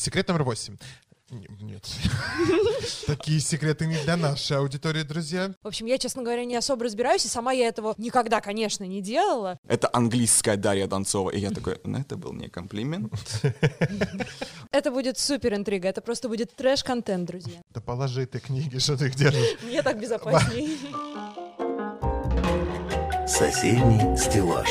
Секрет номер восемь. Нет. Такие секреты не для нашей аудитории, друзья. В общем, я, честно говоря, не особо разбираюсь, и сама я этого никогда, конечно, не делала. Это английская Дарья Донцова. И я такой, ну это был не комплимент. Это будет супер интрига, это просто будет трэш-контент, друзья. Да положи ты книги, что ты их держишь. Мне так безопаснее. Соседний стеллаж.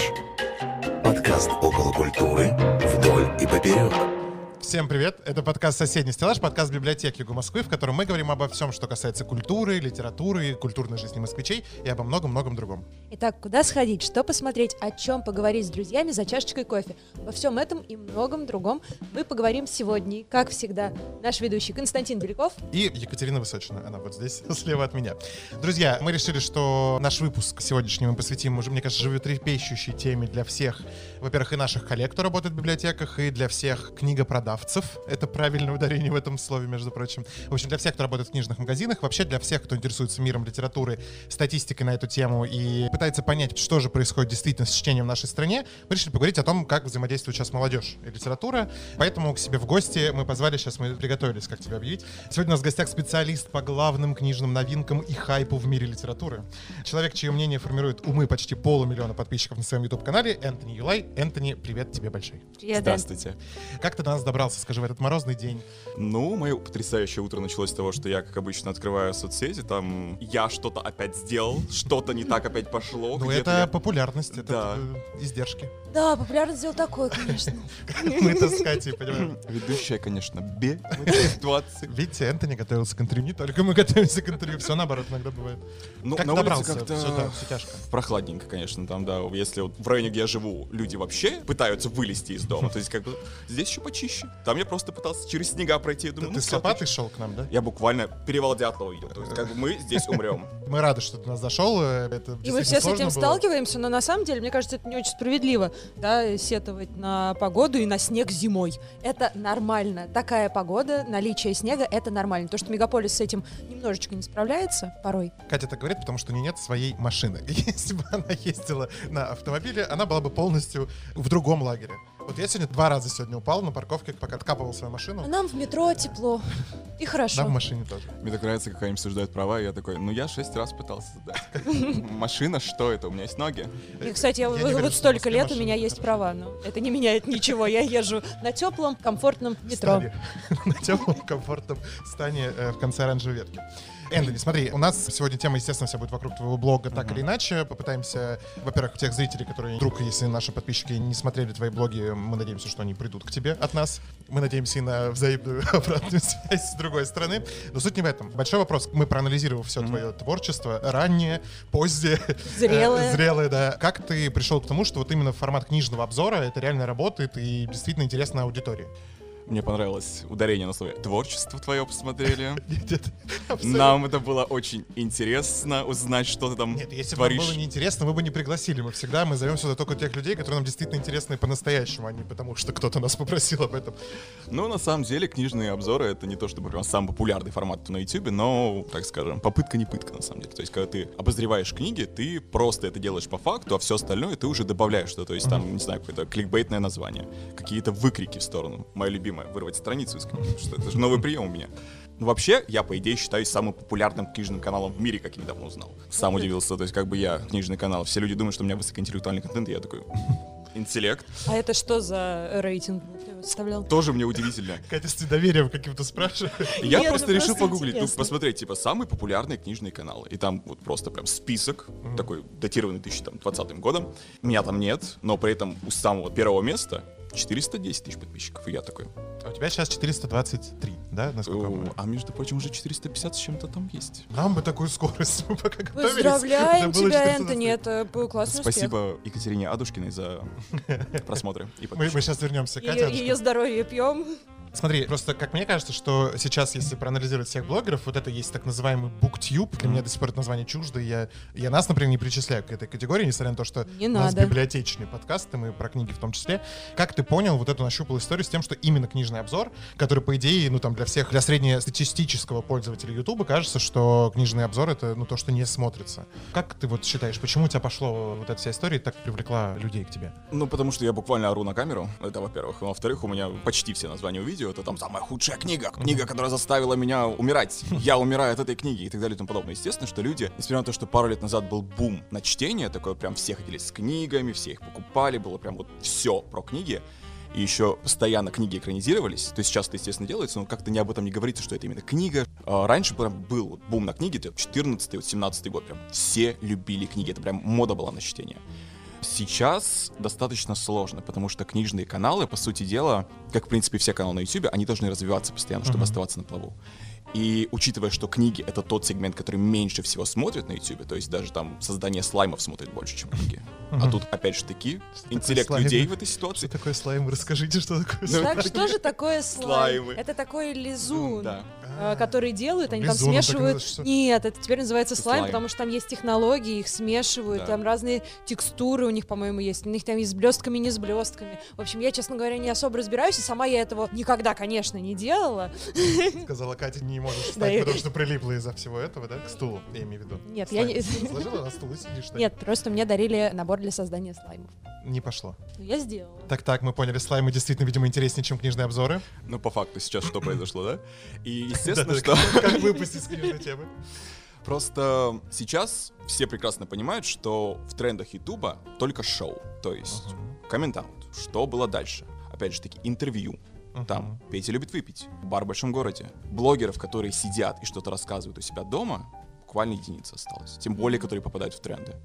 Подкаст около культуры вдоль и поперек. Всем привет! Это подкаст «Соседний стеллаж», подкаст библиотеки ЮГУ Москвы, в котором мы говорим обо всем, что касается культуры, литературы, культурной жизни москвичей и обо многом-многом другом. Итак, куда сходить, что посмотреть, о чем поговорить с друзьями за чашечкой кофе. Во всем этом и многом другом мы поговорим сегодня. Как всегда, наш ведущий Константин Беляков. И Екатерина Высочина, она вот здесь, слева от меня. Друзья, мы решили, что наш выпуск сегодняшний мы посвятим уже, мне кажется, животрепещущей теме для всех, во-первых, и наших коллег, кто работает в библиотеках, и для всех книгопродавцев. Это правильное ударение в этом слове, между прочим. В общем, для всех, кто работает в книжных магазинах, вообще для всех, кто интересуется миром литературы, статистикой на эту тему и пытается понять, что же происходит действительно с чтением в нашей стране, мы решили поговорить о том, как взаимодействует сейчас молодежь и литература. Поэтому к себе в гости мы позвали, сейчас мы приготовились, как тебя объявить. Сегодня у нас в гостях специалист по главным книжным новинкам и хайпу в мире литературы. Человек, чье мнение формирует умы почти полумиллиона подписчиков на своем YouTube-канале, Энтони Юлай. Энтони, привет тебе большой. Привет. Здравствуйте. Как ты до нас добрался, скажи, в этот морозный день? Ну, мое потрясающее утро началось с того, что я, как обычно, открываю соцсети, там я что-то опять сделал, что-то не так опять пошло. Ну, это я- популярность, это Да. э, издержки. Да, популярность сделал такой, конечно. Мы-то с Катей, понимаем. Ведущая, конечно, бе в этой ситуации. Видите, Энтони готовился к интервью, не только мы готовимся к интервью, все наоборот иногда бывает. Ну, как на ты улице добрался? как-то Все, да, все тяжко. прохладненько, конечно, там, да. Если вот в районе, где я живу, люди вообще пытаются вылезти из дома, то есть как бы здесь еще почище. Там я просто пытался через снега пройти, я думаю, Ты ну с лопатой шел к нам, да? Я буквально перевал Дятлова видел. То есть, как бы мы здесь умрем. Мы рады, что ты нас зашел. э, Это И мы все с этим было. сталкиваемся, но на самом деле, мне кажется, это не очень справедливо, да, сетовать на погоду и на снег зимой. Это нормально. Такая погода, наличие снега, это нормально. То, что мегаполис с этим немножечко не справляется порой. Катя так говорит, потому что у нее нет своей машины. Если бы она ездила на автомобиле, она была бы полностью в другом лагере. Вот я сегодня два раза сегодня упал на парковке, пока откапывал свою машину. А нам в метро тепло. И хорошо. Да, в машине тоже. Мне так нравится, как они обсуждают права, и я такой, ну я шесть раз пытался сдать. Машина, что это? У меня есть ноги. И, кстати, я, Я не вот, столько лет у меня есть права, но это не меняет ничего. Я езжу на теплом, комфортном метро. На теплом, комфортном стане э, в конце оранжевой ветки. Энтони, смотри, у нас сегодня тема, естественно, вся будет вокруг твоего блога, так или иначе. Попытаемся, во-первых, тех зрителей, которые вдруг, если наши подписчики не смотрели твои блоги, мы надеемся, что они придут к тебе от нас. Мы надеемся и на взаимную обратную связь с другой стороны. Но суть не в этом. Большой вопрос. Мы проанализировав все твое творчество, раннее, позднее, Зрелое. зрелое, да. Как ты пришел к тому, что вот именно формат книжного обзора это реально работает и действительно интересна аудитории? Мне понравилось ударение на слове «творчество твое посмотрели». Нам это было очень интересно узнать, что ты там Нет, если бы было неинтересно, мы бы не пригласили. Мы всегда мы зовем сюда только тех людей, которые нам действительно интересны по-настоящему, а не потому, что кто-то нас попросил об этом. Ну, на самом деле, книжные обзоры — это не то, чтобы прям самый популярный формат на YouTube, но, так скажем, попытка не пытка, на самом деле. То есть, когда ты обозреваешь книги, ты просто это делаешь по факту, а все остальное ты уже добавляешь что-то. То есть, там, не знаю, какое-то кликбейтное название, какие-то выкрики в сторону. Моя любимая — вырвать страницу из книги, потому что это же новый прием у меня. Ну, вообще, я, по идее, считаюсь самым популярным книжным каналом в мире, как я недавно узнал. Сам удивился, то есть, как бы я книжный канал. Все люди думают, что у меня высокоинтеллектуальный контент, и я такой... Интеллект. А это что за рейтинг ты составлял? Тоже мне удивительно. Катя с недоверием каким-то спрашивает. Я Нет, просто ну решил просто погуглить, ну, посмотреть, типа, самые популярные книжные каналы. И там вот просто прям список, такой датированный 2020 годом. Меня там нет, но при этом у самого первого места 410 тысяч подписчиков. И я такой, А у тебя сейчас 423, да? Насколько «О, а между прочим, уже 450 с чем-то там есть. Нам бы такую скорость, мы пока готовились. Поздравляем тебя, 423. Энтони, это был классный успех. Спасибо Екатерине Адушкиной за просмотры и Мы, подписчики. мы сейчас вернемся к ее здоровье пьем. Смотри, просто как мне кажется, что сейчас, если проанализировать всех блогеров, вот это есть так называемый бooktube, для меня до сих пор это название чуждо, я, я нас, например, не причисляю к этой категории, несмотря на то, что Не у нас надо. библиотечный подкаст, и мы про книги в том числе. Как ты понял вот эту нащупал историю с тем, что именно книжный обзор, который, по идее, ну там для всех, для среднестатистического пользователя Ютуба кажется, что книжный обзор это ну то, что не смотрится. Как ты вот считаешь, почему у тебя пошло вот эта вся история и так привлекла людей к тебе? Ну, потому что я буквально ору на камеру, это во-первых. Во-вторых, у меня почти все названия увидели. Видео, это там самая худшая книга, книга, которая заставила меня умирать. Я умираю от этой книги и так далее и тому подобное. Естественно, что люди, несмотря на то, что пару лет назад был бум на чтение, такое прям все ходили с книгами, все их покупали, было прям вот все про книги, и еще постоянно книги экранизировались, то есть сейчас это, естественно, делается, но как-то не об этом не говорится, что это именно книга. А раньше прям был бум на книги, это 14 вот 17 год, прям все любили книги, это прям мода была на чтение. Сейчас достаточно сложно, потому что книжные каналы, по сути дела, как, в принципе, все каналы на YouTube, они должны развиваться постоянно, чтобы Мгм. оставаться на плаву. И учитывая, что книги — это тот сегмент, который меньше всего смотрит на YouTube, то есть даже там создание слаймов смотрит больше, чем книги. А тут, опять же таки, интеллект людей в этой Что ситуации. такое слайм? Расскажите, что такое Ну, слайм. Так что же такое слайм? Слаймы. Это такой лизун. Да. э, который делают, они там смешивают. что? Нет, это теперь называется слайм, потому что там есть технологии, их смешивают, там разные текстуры у них, по-моему, есть. У них там есть с блестками, не с блестками. В общем, я, честно говоря, не особо разбираюсь, и сама я этого никогда, конечно, не делала. Сказала Катя, не можешь Да, встать, потому что прилипла из-за всего этого, да? К стулу, я имею в виду. Нет, я не- Сложила на стул и сидишь. Нет, просто мне дарили набор для создания слаймов. Не пошло. Ну, я сделала. Так-так, мы поняли, слаймы действительно, видимо, интереснее, чем книжные обзоры. Ну, по факту сейчас что произошло, да? И, естественно, что... Как выпустить с книжной темы? Просто сейчас все прекрасно понимают, что в трендах Ютуба только шоу. То есть комментаут. Что было дальше? Опять же таки, интервью. Там Петя любит выпить. Бар в большом городе. Блогеров, которые сидят и что-то рассказывают у себя дома, буквально единица осталась. Тем более, которые попадают в тренды.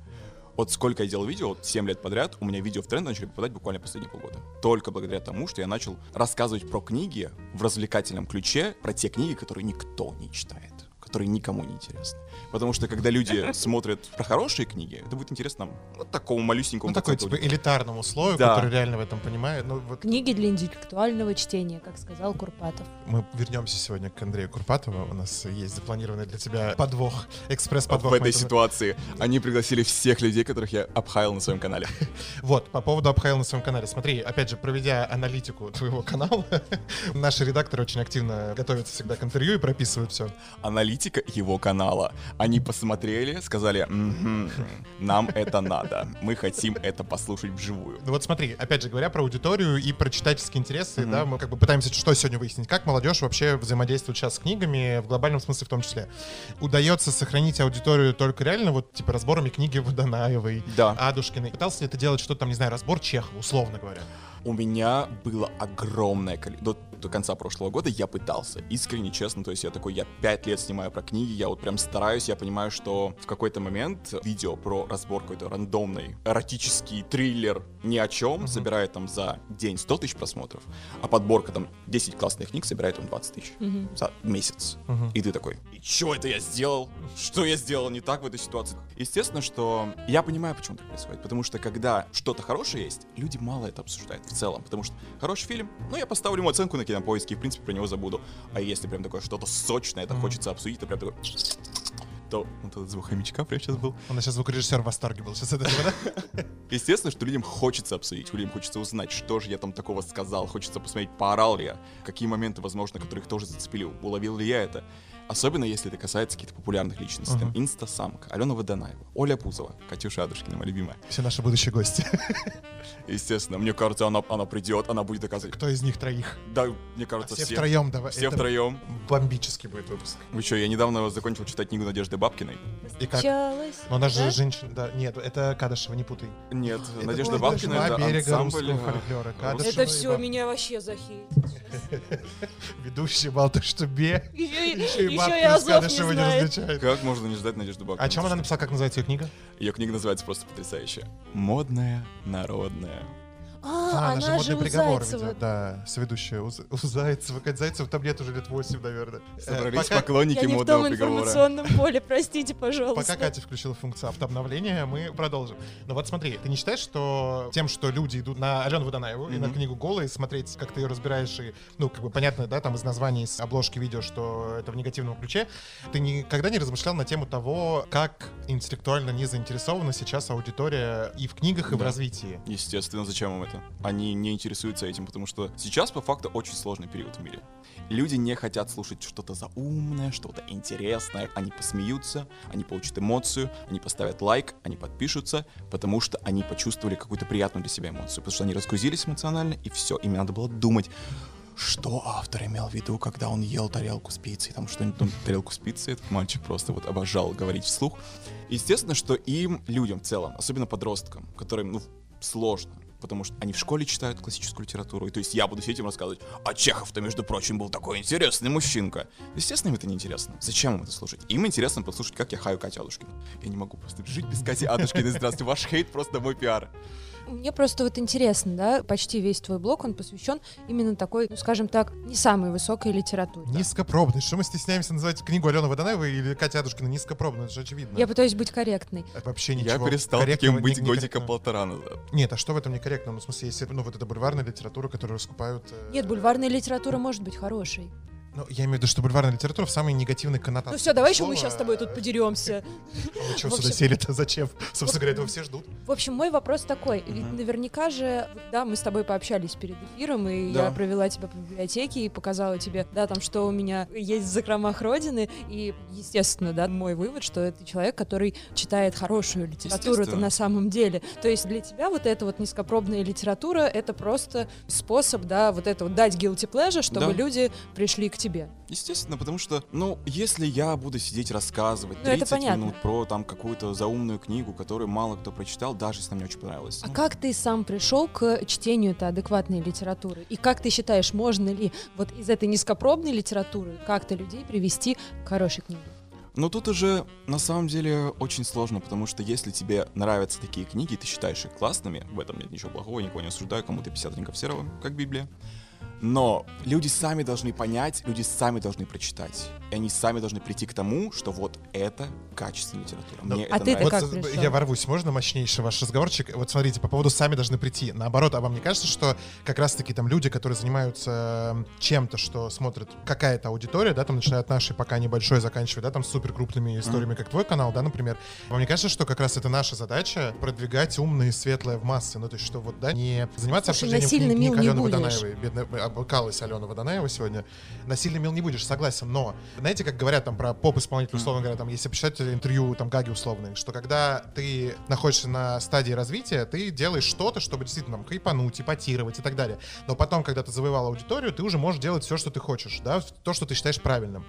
Вот сколько я делал видео, вот 7 лет подряд, у меня видео в тренды начали попадать буквально последние полгода. Только благодаря тому, что я начал рассказывать про книги в развлекательном ключе, про те книги, которые никто не читает, которые никому не интересны. Потому что когда люди смотрят про хорошие книги, это будет интересно нам, вот такому малюсенькому Ну, такой, типа, элитарному слою, Да. который реально в этом понимает. Ну, вот Книги для интеллектуального чтения, как сказал Курпатов. мы вернемся сегодня к Андрею Курпатову. У нас есть запланированный для тебя подвох, экспресс-подвох. в этой мы это- ситуации они пригласили всех людей, которых я обхаял на своем канале. Вот, по поводу обхайл на своем канале. Смотри, опять же, проведя аналитику твоего канала, наши редакторы очень активно готовятся всегда к интервью и прописывают все. Аналитика его канала. Они посмотрели, сказали, «Мгм, нам это надо. Мы хотим это послушать вживую. Ну вот смотри, опять же говоря про аудиторию и про читательские интересы, Мгм. да, мы как бы пытаемся что сегодня выяснить, как молодежь вообще взаимодействует сейчас с книгами, в глобальном смысле в том числе. Удается сохранить аудиторию только реально вот типа разборами книги Водонаевой, Да. Адушкиной. Пытался ли ты делать что-то там, не знаю, разбор Чехова, условно говоря? У меня было огромное количество... До, до конца прошлого года я пытался, искренне, честно. То есть я такой, я пять лет снимаю про книги, я вот прям стараюсь, я понимаю, что в какой-то момент видео про разбор какой-то рандомный эротический триллер ни о чем собирает там за день 100 тысяч просмотров, а подборка там 10 классных книг собирает там 20 тысяч за месяц. Мгм. И ты такой, и что это я сделал? Что я сделал не так в этой ситуации? Естественно, что я понимаю, почему так происходит. Потому что когда что-то хорошее есть, люди мало это обсуждают целом. Потому что хороший фильм, ну я поставлю ему оценку на кинопоиске и в принципе про него забуду. А если прям такое что-то сочное, это хочется обсудить, то прям такой... То вот этот звук хомячка прям сейчас был. Нас сейчас звукорежиссер в восторге был сейчас от этого, да? Естественно, что людям хочется обсудить, людям хочется узнать, что же я там такого сказал, хочется посмотреть, поорал ли я, какие моменты, возможно, которых тоже зацепили, уловил ли я это. Особенно если это касается каких-то популярных личностей. Там Инстасамка, Алена Водонаева, Оля Пузова, Катюша Адушкина, моя любимая. Все наши будущие гости. Естественно, мне кажется, она, она придет, она будет доказывать. Кто из них троих? Да, мне кажется, Все все. втроем давай. Все Это втроем. Бомбический будет выпуск. Вы что, я недавно закончил читать книгу Надежды Бабкиной. И как? Но она же да? женщина, да. Нет, это Кадышева, не путай. Нет, Это Надежда Бабкина «Два это ансамбль. э, фольклора». русского- Кадышева Это все меня вообще захейтит. Ведущий болтал, что бе. Еще, Еще и бабки Азов не Кадышева не знает. различают. Как можно не ждать Надежду Бабкину? О чем она написала, как называется ее книга? Ее книга называется просто потрясающе. Модная, народная. А, она же она модный же у приговор Зайцева. ведет. Да, соведущая у, у Зайцева. Кать Зайцева там лет уже лет 8, наверное. Э, Собрались пока- поклонники Я не в модного том приговора. информационном поле, простите, пожалуйста. Пока Катя включила функцию автообновления, мы продолжим. Но вот смотри, ты не считаешь, что тем, что люди идут на Алену Водонаеву и на книгу «Голые», смотреть, как ты ее разбираешь, и, ну, как бы понятно, да, там из названия, из обложки видео, что это в негативном ключе, ты никогда не размышлял на тему того, как интеллектуально не заинтересована сейчас аудитория и в книгах, и в Да. развитии? Естественно, зачем им это? Они не интересуются этим, потому что сейчас, по факту, очень сложный период в мире. Люди не хотят слушать что-то заумное, что-то интересное. Они посмеются, они получат эмоцию, они поставят лайк, они подпишутся, потому что они почувствовали какую-то приятную для себя эмоцию, потому что они разгрузились эмоционально, и все, им надо было думать, что автор имел в виду, когда он ел тарелку с пиццей, там что-нибудь, там, тарелку с пиццей, этот мальчик просто вот обожал говорить вслух. Естественно, что им, людям в целом, особенно подросткам, которым, ну, сложно, потому что они в школе читают классическую литературу, и то есть я буду сидеть им рассказывать, а Чехов-то, между прочим, был такой интересный мужчинка. Естественно, им это не интересно. Зачем им это слушать? Им интересно послушать, как я хаю Катю Адушкину. Я не могу просто жить без Кати Адушкиной. Здравствуйте, ваш хейт просто мой пиар. Мне просто вот интересно, да, почти весь твой блог, он посвящен именно такой, ну, скажем так, не самой высокой литературе. Низкопробный. Что мы стесняемся называть книгу Алены Водонаевой или Катя Адушкина низкопробной? Это же очевидно. Я пытаюсь быть корректной. Вообще Я ничего. перестал корректного таким быть годика полтора назад. Нет, а что в этом некорректно? Ну, в смысле, если, ну, вот эта бульварная литература, которую раскупают... э, Нет, бульварная литература может быть хорошей. Ну, я имею в виду, что бульварная литература в самой негативной коннотации. Ну все, давай еще мы сейчас с тобой тут подеремся. А Вы что В сюда сели-то? Зачем? Собственно говоря, этого все ждут. В общем, мой вопрос такой. Ведь наверняка же, да, мы с тобой пообщались перед эфиром, и Да. я провела тебя по библиотеке и показала тебе, да, там, что у меня есть в закромах Родины. И, естественно, да, мой вывод, что это человек, который читает хорошую литературу это на самом деле. То есть для тебя вот эта вот низкопробная литература — это просто способ, да, вот это вот дать guilty pleasure, чтобы Да. люди пришли к тебе. Естественно, потому что, ну, если я буду сидеть рассказывать Ну, это 30 понятно. минут про там какую-то заумную книгу, которую мало кто прочитал, даже если она мне очень понравилась. А ну, как ты сам пришел к чтению этой адекватной литературы? И как ты считаешь, можно ли вот из этой низкопробной литературы как-то людей привести к хорошей книге? Но тут уже на самом деле очень сложно, потому что если тебе нравятся такие книги, и ты считаешь их классными, в этом нет ничего плохого, я никого не осуждаю, кому-то 50 оттенков серого, как Библия. Но люди сами должны понять, люди сами должны прочитать. И они сами должны прийти к тому, что вот это качественная литература. Ну, Мне а это ты-то нравится. как э, пришел? я ворвусь, можно мощнейший ваш разговорчик? Вот смотрите, по поводу сами должны прийти. Наоборот, а вам не кажется, что как раз-таки там люди, которые занимаются э, чем-то, что смотрят какая-то аудитория, да, там начиная от нашей пока небольшой, заканчивая, да, там супер крупными историями, как твой канал, да, например. Вам не кажется, что как раз это наша задача продвигать умное и светлое в массы? Ну, то есть, что вот, да, не заниматься Слушай, обсуждением насильно книг, мил книг не Алены будешь. Водонаевой. Обыкалась Алена Водонаева сегодня. Насильно мил не будешь, согласен, но знаете, как говорят там про поп-исполнителей, условно говоря, там, если почитать интервью там Гаги условные, что когда ты находишься на стадии развития, ты делаешь что-то, чтобы действительно там хайпануть, ипотировать и так далее. Но потом, когда ты завоевал аудиторию, ты уже можешь делать все, что ты хочешь, да, то, что ты считаешь правильным.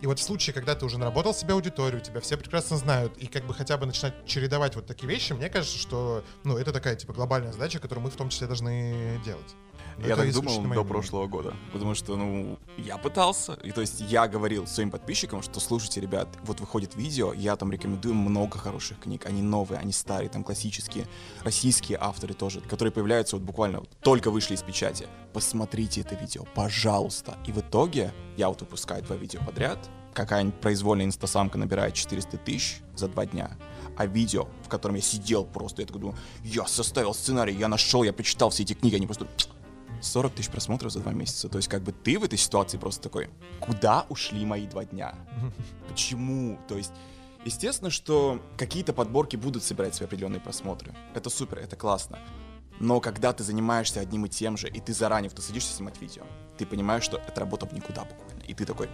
И вот в случае, когда ты уже наработал себе аудиторию, тебя все прекрасно знают, и как бы хотя бы начинать чередовать вот такие вещи, мне кажется, что, ну, это такая, типа, глобальная задача, которую мы в том числе должны делать. Но Я это так думал до мнение. прошлого года. Потому что, ну, я пытался. И то есть я говорил своим подписчикам, что слушайте, ребят, вот выходит видео, я там рекомендую много хороших книг. Они новые, они старые, там классические, российские авторы тоже, которые появляются вот буквально вот только вышли из печати. Посмотрите это видео, пожалуйста. И в итоге я вот выпускаю два видео подряд. Какая-нибудь произвольная инстасамка набирает 400 тысяч за два дня. А видео, в котором я сидел просто, я такой думаю, я составил сценарий, я нашел, я почитал все эти книги, они просто 40 тысяч просмотров за два месяца. То есть как бы ты в этой ситуации просто такой, куда ушли мои два дня? Почему? То есть Естественно, что какие-то подборки будут собирать свои определенные просмотры. Это супер, это классно. Но когда ты занимаешься одним и тем же, и ты заранее, ты садишься снимать видео, ты понимаешь, что это работа в никуда буквально. И ты такой.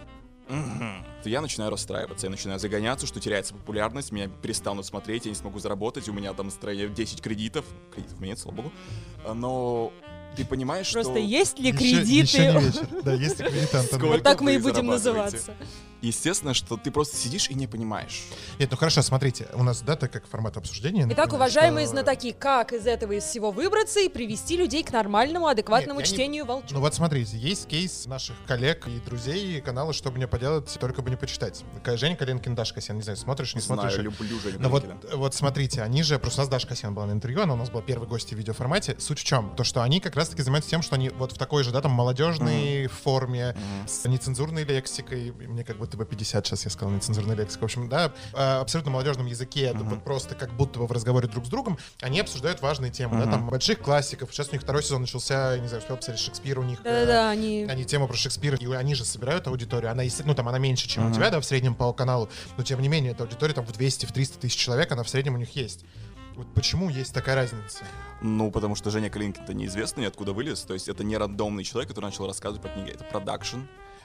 То я начинаю расстраиваться, я начинаю загоняться, что теряется популярность, меня перестанут смотреть, я не смогу заработать, у меня там настроение 10 кредитов. Кредитов у меня нет, слава богу. А, Но ты понимаешь, Просто что... есть ли кредиты? еще не вечер. Да, есть ли кредиты, Антон? Сколько Вот так мы и будем называться. Естественно, что ты просто сидишь и не понимаешь. Нет, ну хорошо, смотрите, у нас, да, так как формат обсуждения. Итак, например, уважаемые что- знатоки, как из этого из всего выбраться и привести людей к нормальному, адекватному Нет, я не- чтению волчонка? Ну вот смотрите, есть кейс наших коллег и друзей и канала «Что бы мне поделать, только бы не почитать». Женя Калинкин, Даша Касьян, не знаю, смотришь, не смотришь. Знаю, люблю Женю Ну вот, вот смотрите, они же, просто у нас Даша Касьян была на интервью, она у нас была первой гостьей в видеоформате. Суть в чем? То, что они как раз-таки занимаются тем, что они вот в такой же, да, там, молодежной форме, Мгм. с нецензурной лексикой, мне как будто бы 50 сейчас я сказал нецензурная лексика, в общем, да, а, абсолютно молодежном языке, это Мгм. вот просто как будто бы в разговоре друг с другом, они обсуждают важные темы, да, Мгм. там, больших классиков, сейчас у них второй сезон начался, я не знаю, успел посмотреть Шекспир у них. э, Да-да-да, они... они тему про Шекспира, и они же собирают аудиторию, она, ну, там, она меньше, чем у Мгм. тебя, да, в среднем по каналу, но, тем не менее, эта аудитория там в 200, в 300 тысяч человек, она в среднем у них есть. Вот почему есть такая разница? Ну, потому что Женя Калинкин-то неизвестный, откуда вылез. То есть это не рандомный человек, который начал рассказывать по книге. Это продакшн.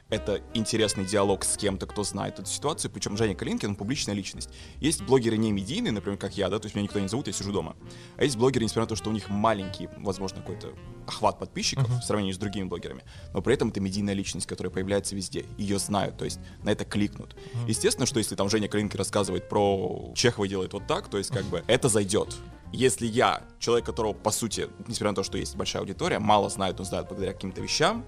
Это интересный диалог с кем-то, кто знает эту ситуацию, причем Женя Калинкин, он публичная личность. Есть блогеры не медийные, например, как я, да, то есть меня никто не зовут, я сижу дома. А есть блогеры, несмотря на то, что у них маленький, возможно, какой-то охват подписчиков uh-huh. в сравнении с другими блогерами, но при этом это медийная личность, которая появляется везде, ее знают, то есть на это кликнут. Uh-huh. Естественно, что если там Женя Калинкин рассказывает про Чехова делает вот так, то есть как бы это зайдет. Если я, человек, которого, по сути, несмотря на то, что есть большая аудитория, мало знает, но знает благодаря каким-то вещам,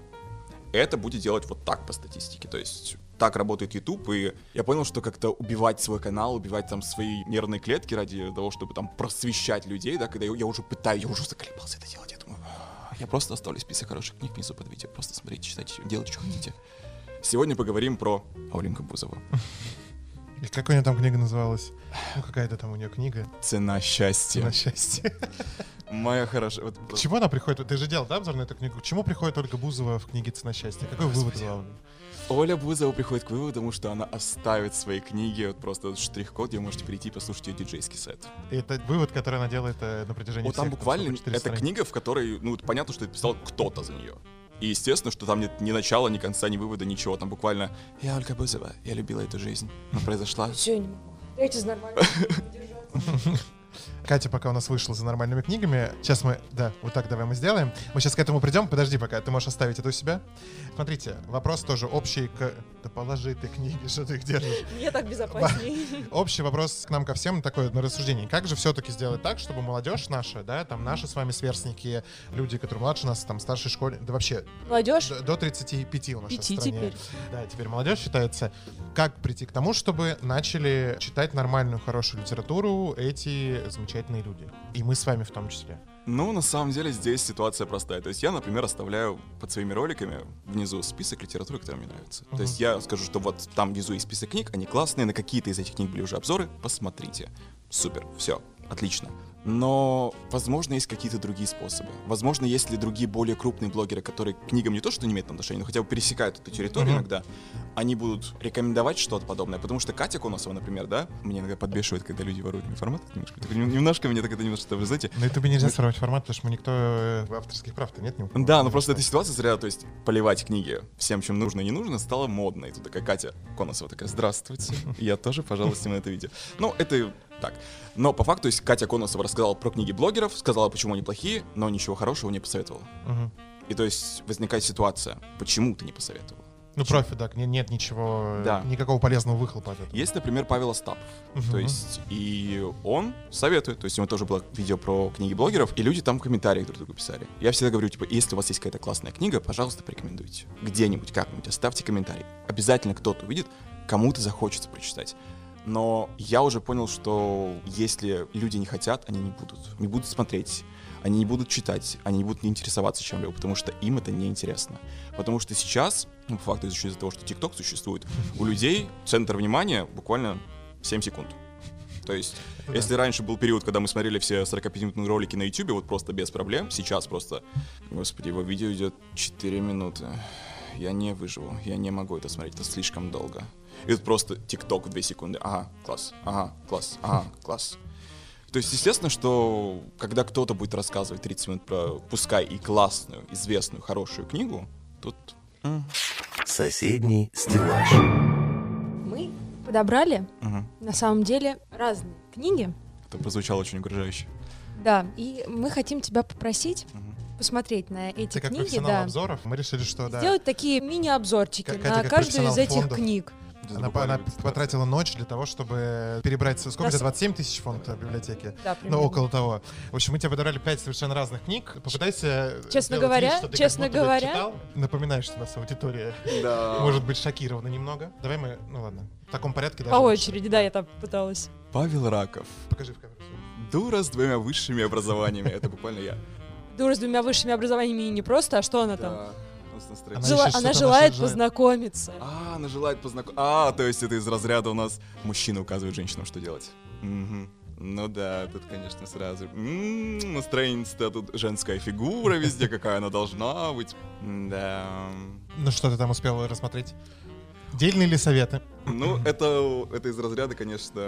это будет делать вот так по статистике. То есть так работает YouTube, и я понял, что как-то убивать свой канал, убивать там свои нервные клетки ради того, чтобы там просвещать людей, да, когда я, я уже пытаюсь, я уже заколебался это делать, я думаю, я просто оставлю список хороших книг внизу под видео, просто смотрите, читайте, делайте, что хотите. Сегодня поговорим про Оленьку Бузову. И как у нее там книга называлась? Ну, какая-то там у нее книга. Цена счастья. Цена счастья. Моя хорошая. Вот, К чему она приходит? Ты же делал, да, обзор на эту книгу? К чему приходит Ольга Бузова в книге «Цена счастья»? Какой вывод главный? Оля Бузова приходит к выводу, потому что она оставит свои книги, вот просто штрих-код, где вы можете перейти и послушать ее диджейский сет. И это вывод, который она делает э, на протяжении Вот там всех, буквально, сколько, четыре это страницы? книга, в которой, ну, понятно, что это писал кто-то за нее. И естественно, что там нет ни начала, ни конца, ни вывода, ничего. Там буквально «Я Ольга Бузова, я любила эту жизнь, но произошла». Все, я не могу. Дайте нормально. Катя пока у нас вышла за нормальными книгами. Сейчас мы, да, вот так давай мы сделаем. Мы сейчас к этому придем. Подожди пока, ты можешь оставить это у себя. Смотрите, вопрос тоже общий к... Да положи ты книги, что ты их держишь. Мне так безопаснее. Общий вопрос к нам ко всем такой на рассуждение. Как же все-таки сделать так, чтобы молодежь наша, да, там наши с вами сверстники, люди, которые младше нас, там, старшей школе, да вообще Молодежь? до, до 35 у нас в стране. теперь. Да, теперь молодежь считается. Как прийти к тому, чтобы начали читать нормальную, хорошую литературу эти замечательные люди? И мы с вами в том числе. Ну, на самом деле, здесь ситуация простая. То есть я, например, оставляю под своими роликами внизу список литературы, которая мне нравится. То есть я скажу, что вот там внизу есть список книг, они классные, на какие-то из этих книг были уже обзоры, посмотрите. Супер, все, отлично. Но, возможно, есть какие-то другие способы. Возможно, есть ли другие более крупные блогеры, которые к книгам не то, что не имеют отношения, но хотя бы пересекают эту территорию Мгм. иногда, они будут рекомендовать что-то подобное. Потому что Катя Конусова, например, да, мне иногда подбешивает, когда люди воруют информацию. Немножко, так нем- немножко мне так это немножко, вы знаете, На ютубе нельзя сравнивать формат, потому что мы никто э, авторских прав-то нет ни у кого. да, ну просто эта ситуация зря, то есть поливать книги всем, чем нужно и не нужно, стало модно. И тут такая Катя Коносова такая, здравствуйте, я тоже, пожалуйста, на это видео. Ну, это так. Но по факту, то есть Катя Коносова рассказала про книги блогеров, сказала, почему они плохие, но ничего хорошего не посоветовала. Мгм. И то есть возникает ситуация, почему ты не посоветовала? Ну, профи, так, не- нет ничего, э, Да. никакого полезного выхлопа от этого. Есть, например, Павел Остапов. Мгм. То есть, и он советует. То есть, у него тоже было видео про книги блогеров, и люди там в комментариях друг другу писали. Я всегда говорю, типа, если у вас есть какая-то классная книга, пожалуйста, порекомендуйте. Где-нибудь, как-нибудь, оставьте комментарий. Обязательно кто-то увидит, кому-то захочется прочитать. Но я уже понял, что если люди не хотят, они не будут. Не будут смотреть, они не будут читать, они не будут интересоваться чем-либо, потому что им это не интересно. Потому что сейчас, ну, по факту, из-за того, что ТикТок существует, у людей центр внимания буквально 7 секунд. То есть, Это если раньше был период, когда мы смотрели все 45-минутные ролики на YouTube, вот просто без проблем, сейчас просто, господи, его видео идет 4 минуты. Я не выживу, я не могу это смотреть, это слишком долго. И тут просто ТикТок в 2 секунды. Ага, класс, ага, класс, ага, класс. То есть, естественно, что когда кто-то будет рассказывать 30 минут про, пускай и классную, известную, хорошую книгу, тут... Соседний стеллаж. Мы подобрали, мгм. на самом деле, разные книги. Это прозвучало очень угрожающе. Да, и мы хотим тебя попросить Мгм. посмотреть на эти Ты как книги, профессионал да. обзоров, мы решили, что да. Сделать такие мини-обзорчики Как- Катя на как каждую из этих фондов. книг. Она, она потратила ночь для того, чтобы перебрать... Сколько Да, это? с- 27 тысяч фонд в библиотеке? Да, Ну, примерно. около того. В общем, мы тебе подобрали пять совершенно разных книг. Попытайся Честно сделать говоря- вид, что ты как честно говоря- читал. Напоминаю, что у нас аудитория Да. может быть шокирована немного. Давай мы... Ну ладно. В таком порядке даже По лучше. очереди, да, я так пыталась. Павел Раков. Покажи в камеру. Дура с двумя высшими образованиями. Это буквально я. Дура с двумя высшими образованиями и не просто, а что она там? Да. у нас настроение. Она Жела- Она желает наша желает. познакомиться. А, она желает познакомиться. А, то есть это из разряда у нас мужчина указывает женщинам, что делать. Мгм. Ну да, тут, конечно, сразу м, настроение-то тут женская фигура везде, какая она должна быть. Да. Ну что ты там успел рассмотреть? Дельные ли советы? Ну, это, это из разряда, конечно,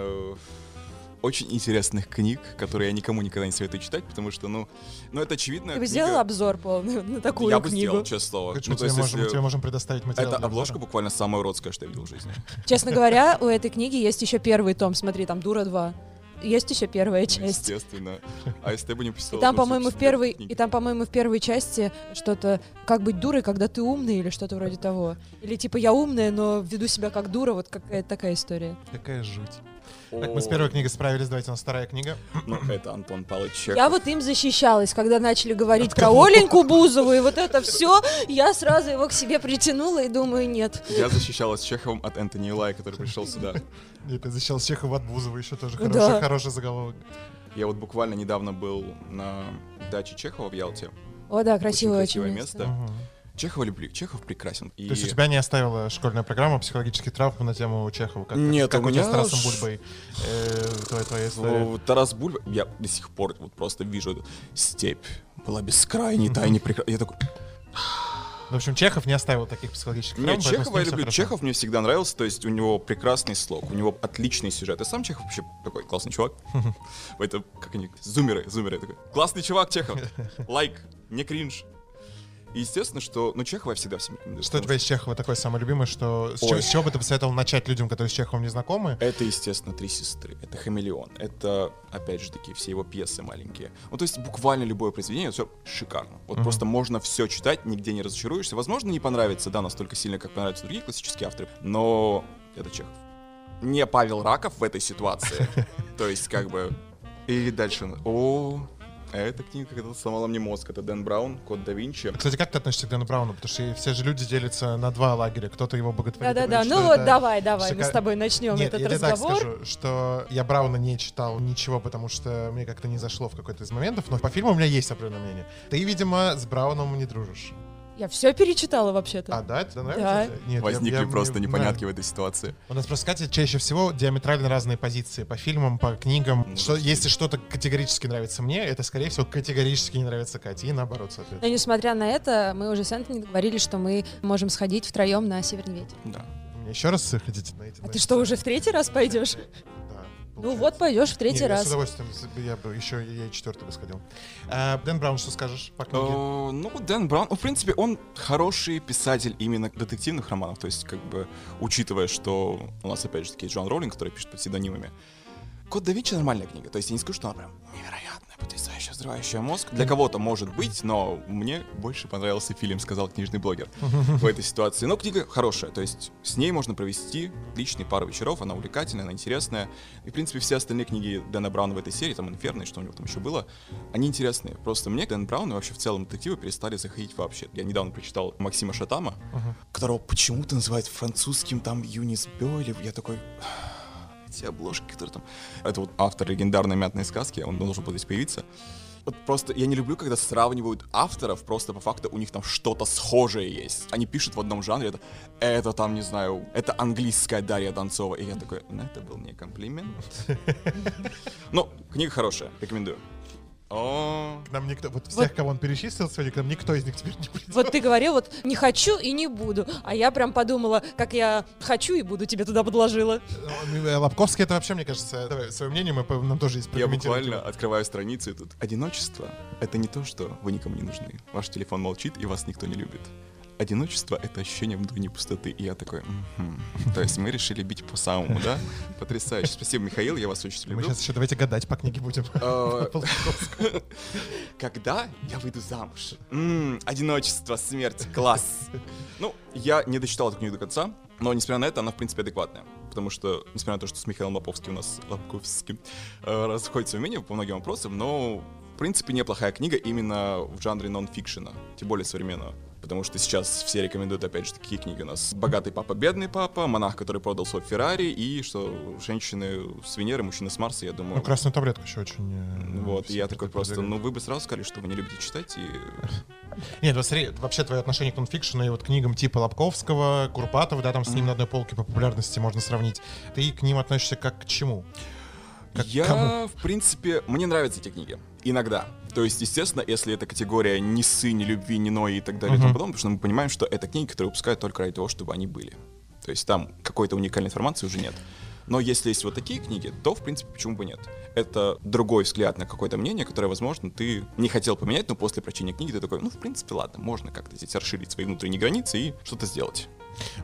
очень интересных книг, которые я никому никогда не советую читать, потому что, ну, ну это очевидно. Ты бы сделал обзор полный на такую Я бы книгу? сделал, честное слово. Короче, Ну, мы, то тебе есть, можем, мы если- тебе можем предоставить материал Это обложка обзора. буквально самая уродская, что я видел в жизни. Честно говоря, у этой книги есть еще первый том. Смотри, там Дура 2. Есть еще первая часть. Естественно. А если ты бы не И писал... там, по-моему, в первой, и там, по-моему, в первой части что-то как быть дурой, когда ты умный или что-то вроде того. Или типа я умная, но веду себя как дура, вот какая-то такая история. Какая жуть. Так, мы с первой книгой справились, давайте у нас вторая книга. Ну, это Антон Павлович Чехов. Я вот им защищалась, когда начали говорить про Оленьку Бузову и вот это все, я сразу его к себе притянула и думаю, нет. Я защищалась Чеховым от Энтони Илая, который пришел сюда. Нет, я защищал Чехова от Бузова, еще тоже Да. хороший, хороший заголовок. Я вот буквально недавно был на даче Чехова в Ялте. О, да, Очень красивое очень, красивое место. место. Мгм. Чехова люблю. Чехов прекрасен. И... То есть у тебя не оставила школьная программа психологических травм на тему Чехова? Как, Нет, как у тебя с Тарасом ш- Бульбой э, твоя, твоя история? Тарас Бульба, я до сих пор вот просто вижу эту степь. Была бескрайней, тайне прекрасной. Я такой, в общем, Чехов не оставил таких психологических травм, Нет, Чехова я люблю. Чехов мне всегда нравился, то есть у него прекрасный слог, у него отличный сюжет. И сам Чехов вообще такой классный чувак. Это, как они, зумеры, зумеры. Такой, классный чувак Чехов. Лайк, не кринж. И естественно, что, ну, Чехова я всегда всем рекомендую. Что у тебя из Чехова такое самое любимое, что с, чего, с чего бы ты посоветовал начать людям, которые с Чеховым не знакомы? Это, естественно, «Три сестры», это «Хамелеон», это, опять же таки, все его пьесы маленькие. Ну, то есть буквально любое произведение, все шикарно. Вот просто можно все читать, нигде не разочаруешься. Возможно, не понравится, да, настолько сильно, как понравятся другие классические авторы, но это Чехов. Не Павел Раков в этой ситуации. То есть, как бы... И дальше... О, эта книга когда-то сломала мне мозг. Это Дэн Браун, Код да Винчи. Кстати, как ты относишься к Дэну Брауну? Потому что все же люди делятся на два лагеря. Кто-то его боготворит. Да-да-да, говорит, ну что вот это давай, давай, мы шика- с тобой начнем Нет, этот я тебе так разговор. скажу, что я Брауна не читал ничего, потому что мне как-то не зашло в какой-то из моментов, но по фильму у меня есть определенное мнение. Ты, видимо, с Брауном не дружишь. Я все перечитала вообще-то. А, да? Это тебе Да. нравится? Нет, я- Возникли я- просто мне- непонятки в этой ситуации. У нас просто с Катей чаще всего диаметрально разные позиции по фильмам, по книгам. Ну, Что, если что-то категорически нравится мне, это, скорее всего, категорически не нравится Кате. И наоборот, соответственно. Но несмотря на это, мы уже с Энтони договорились, что мы можем сходить втроем на Северный ветер. Да. Мне еще раз хотите на эти... А ты что, уже в третий раз пойдешь? Ну вот пойдешь в третий Не, Я с раз. удовольствием, я бы еще я и четвертый бы сходил. А, Дэн Браун, что скажешь по книге? Э, Ну, Дэн Браун, ну, в принципе, он хороший писатель именно детективных романов, то есть, как бы, учитывая, что у нас, опять же, таки, Джон Роулинг, который пишет под псевдонимами. Код да Винчи нормальная книга, то есть я не скажу, что она прям невероятная, потрясающая, взрывающая мозг. Для кого-то может быть, но мне больше понравился фильм, сказал книжный блогер в этой ситуации. Но книга хорошая, то есть с ней можно провести личные пару вечеров, она увлекательная, она интересная. И, в принципе, все остальные книги Дэна Брауна в этой серии, там «Инферно» и что у него там еще было, они интересные. Просто мне Дэн Браун и вообще в целом детективы перестали заходить вообще. Я недавно прочитал Максима Шатама, которого почему-то называют французским там Юнис Бёйлев. Я такой... Эти обложки, которые там... Это вот автор легендарной мятной сказки, он должен был здесь появиться. Вот просто я не люблю, когда сравнивают авторов, просто по факту у них там что-то схожее есть. Они пишут в одном жанре, это, это там, не знаю, это английская Дарья Донцова. И я такой, ну это был не комплимент. Ну, книга хорошая, рекомендую. О, К нам никто, вот всех, кого он перечислил сегодня, к нам никто из них теперь не придет. Вот ты говорил, вот не хочу и не буду. А я прям подумала, как я хочу и буду, тебе туда подложила. Э, Лобковский это вообще, мне кажется, давай, свое мнение мы, нам тоже есть Я буквально открываю страницу и тут одиночество — это не то, что вы никому не нужны. Ваш телефон молчит, и вас никто не любит. Одиночество — это ощущение внутренней пустоты. И я такой. То есть мы решили бить по самому, да? Потрясающе. Спасибо, Михаил, я вас очень Мы люблю. сейчас еще давайте гадать по книге будем. Лобковскому. Когда я выйду замуж? Одиночество, смерть, класс. Ну, я не дочитал эту книгу до конца, но, несмотря на это, она, в принципе, адекватная. Потому что, несмотря на то, что с Михаилом Лоповским у нас Лобковским э, расходится мнение по многим вопросам, но, в принципе, неплохая книга именно в жанре нон-фикшена, тем более современного. Потому что сейчас все рекомендуют, опять же, такие книги у нас. «Богатый папа, бедный папа», «Монах, который продал свой Феррари» и что «Женщины с Венеры, мужчины с Марса», я думаю... Ну, красную таблетку еще очень... э, Вот, и я такой просто, ну вы бы сразу сказали, что вы не любите читать, и Нет, смотри, вообще твое отношение к нонфикшену и вот книгам типа Лобковского, Курпатова, да, там с ним на одной полке по популярности можно сравнить. Ты к ним относишься как к чему? Как я, кому? в принципе, мне нравятся эти книги. Иногда. То есть, естественно, если это категория ни сы, ни любви, ни нои и так далее и тому потому что мы понимаем, что это книги, которые выпускают только ради того, чтобы они были. То есть там какой-то уникальной информации уже нет. Но если есть вот такие книги, то, в принципе, почему бы нет? Это другой взгляд на какое-то мнение, которое, возможно, ты не хотел поменять, но после прочтения книги ты такой, ну, в принципе, ладно, можно как-то здесь расширить свои внутренние границы и что-то сделать.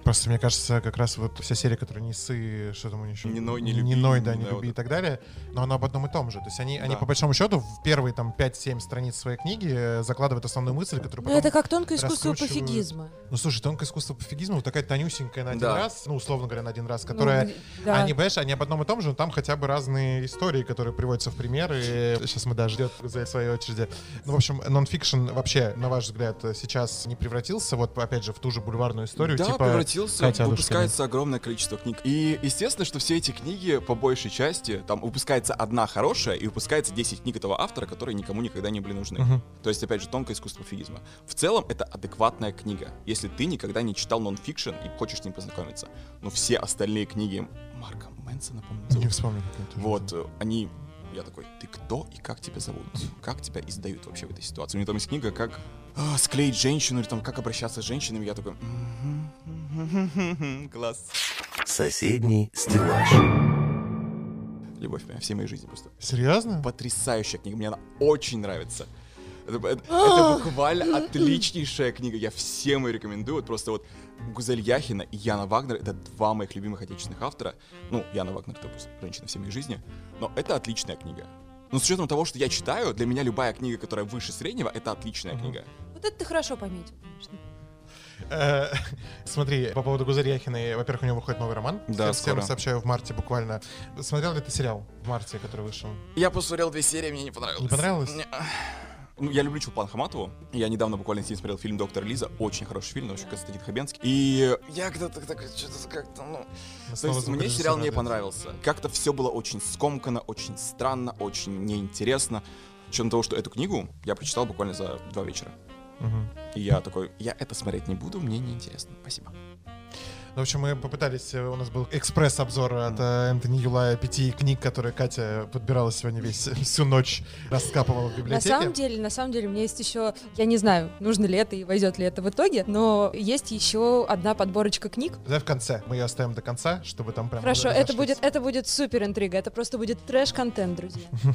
Просто мне кажется, как раз вот вся серия, которая не сы, что там у них еще? Не ной, не Не люби, ной, да, не да, люби вот и так далее. Но оно об одном и том же. То есть они, они Да. по большому счету в первые там 5-7 страниц своей книги э, закладывают основную мысль, которую Ну, потом... это как тонкое искусство пофигизма. Ну, слушай, тонкое искусство пофигизма, вот такая тонюсенькая на один Да. раз, ну, условно говоря, на один раз, Ну, которая... г- да. Они, понимаешь, они об одном и том же, но там хотя бы разные истории, которые приводятся в пример, и сейчас мы даже ждет за своей очереди. Ну, в общем, нонфикшн вообще, на ваш взгляд, сейчас не превратился, вот, опять же, в ту же бульварную историю, да, типа... превратился, Катя выпускается огромное количество книг. И естественно, что все эти книги, по большей части, там выпускается одна хорошая и выпускается 10 книг этого автора, которые никому никогда не были нужны. Мгм. То есть, опять же, тонкое искусство пофигизма. В целом, это адекватная книга, если ты никогда не читал нонфикшн и хочешь с ним познакомиться. Но все остальные книги Марка Мэнсона, по-моему, Не это. Вот, они... Я такой, ты кто и как тебя зовут? Как тебя издают вообще в этой ситуации? У меня там есть книга, как а, склеить женщину, или там, как обращаться с женщинами. Я такой, «Мгм, класс. Соседний стеллаж. Любовь моя, всей моей жизни просто. Серьезно? Потрясающая книга, мне она очень нравится. Это, это- это буквально отличнейшая книга. Я всем ее рекомендую. Вот просто вот Гузель Яхина и Яна Вагнер — это два моих любимых отечественных автора. Ну, Яна Вагнер — это просто женщина всей моей жизни. Но это отличная книга. Но с учетом того, что я читаю, для меня любая книга, которая выше среднего, это отличная книга. Вот это ты хорошо пометил, конечно. Э, Смотри, по поводу Гузель Яхиной, во-первых, у него выходит новый роман. Да, Всем скоро. сообщаю в марте буквально. Смотрел ли ты сериал в марте, который вышел? Я посмотрел две серии, мне не понравилось. Не понравилось? Не. Ну, я люблю Чулпан Хаматову. Я недавно буквально с ней смотрел фильм «Доктор Лиза». Очень хороший фильм, очень Константин Хабенский. И я когда-то так, что-то как-то, ну... То есть мне сериал не понравился. Как-то все было очень скомкано, очень странно, очень неинтересно. Учетом того, что эту книгу я прочитал буквально за два вечера. Мгм. И я такой, я это смотреть не буду, мне неинтересно. Спасибо. Ну, в общем, мы попытались, э, у нас был экспресс-обзор от э, Энтони Юлая пяти книг, которые Катя подбирала сегодня весь, всю ночь, раскапывала в На библиотеке. самом деле, на самом деле, у меня есть еще, я не знаю, нужно ли это и войдет ли это в итоге, но есть еще одна подборочка книг. Давай в конце. Мы ее оставим до конца, чтобы там прям... Хорошо, это будет, это будет супер интрига, это просто будет трэш-контент, друзья.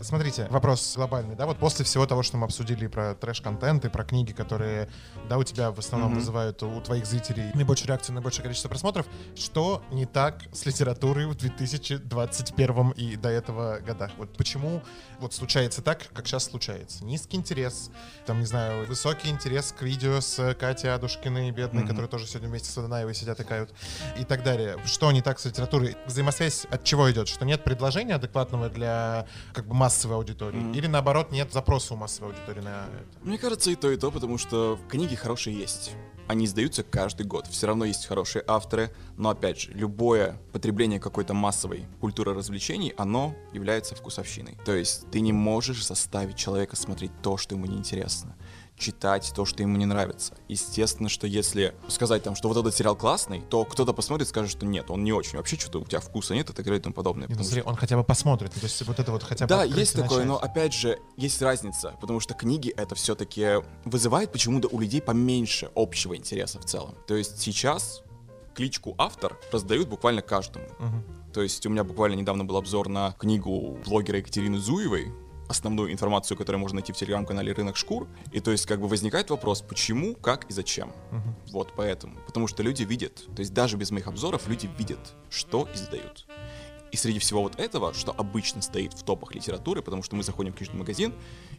Смотрите, вопрос глобальный, да, вот после всего того, что мы обсудили про трэш-контент и про книги, которые, да, у тебя в основном вызывают у твоих зрителей наибольшую реакцию, наибольшее количество просмотров, что не так с литературой в 2021 и до этого годах? Вот почему вот случается так, как сейчас случается? Низкий интерес, там, не знаю, высокий интерес к видео с Катей Адушкиной, бедной, Мгм. которые тоже сегодня вместе с Аданаевой сидят и кают, и так далее. Что не так с литературой? Взаимосвязь от чего идет? Что нет предложения адекватного для как бы массовой аудитории? Мгм. Или наоборот нет запроса у массовой аудитории на это? Мне кажется, и то, и то, потому что книги хорошие есть. Они издаются каждый год. Все равно есть хорошие авторы. Но опять же, любое потребление какой-то массовой культуры развлечений, оно является вкусовщиной. То есть ты не можешь заставить человека смотреть то, что ему неинтересно читать то, что ему не нравится. Естественно, что если сказать там, что вот этот сериал классный, то кто-то посмотрит и скажет, что нет, он не очень. Вообще что-то у тебя вкуса нет и так далее и тому подобное. Не, ну, смотри, он хотя бы посмотрит. То есть вот это вот хотя бы да, есть такое, начать. но опять же, есть разница, потому что книги это все-таки вызывает почему-то у людей поменьше общего интереса в целом. То есть сейчас кличку автор раздают буквально каждому. Мгм. То есть у меня буквально недавно был обзор на книгу блогера Екатерины Зуевой, основную информацию, которую можно найти в телеграм-канале «Рынок шкур». И то есть как бы возникает вопрос, почему, как и зачем. Мгм. Вот поэтому. Потому что люди видят, то есть даже без моих обзоров люди видят, что издают. И среди всего вот этого, что обычно стоит в топах литературы, потому что мы заходим в книжный магазин,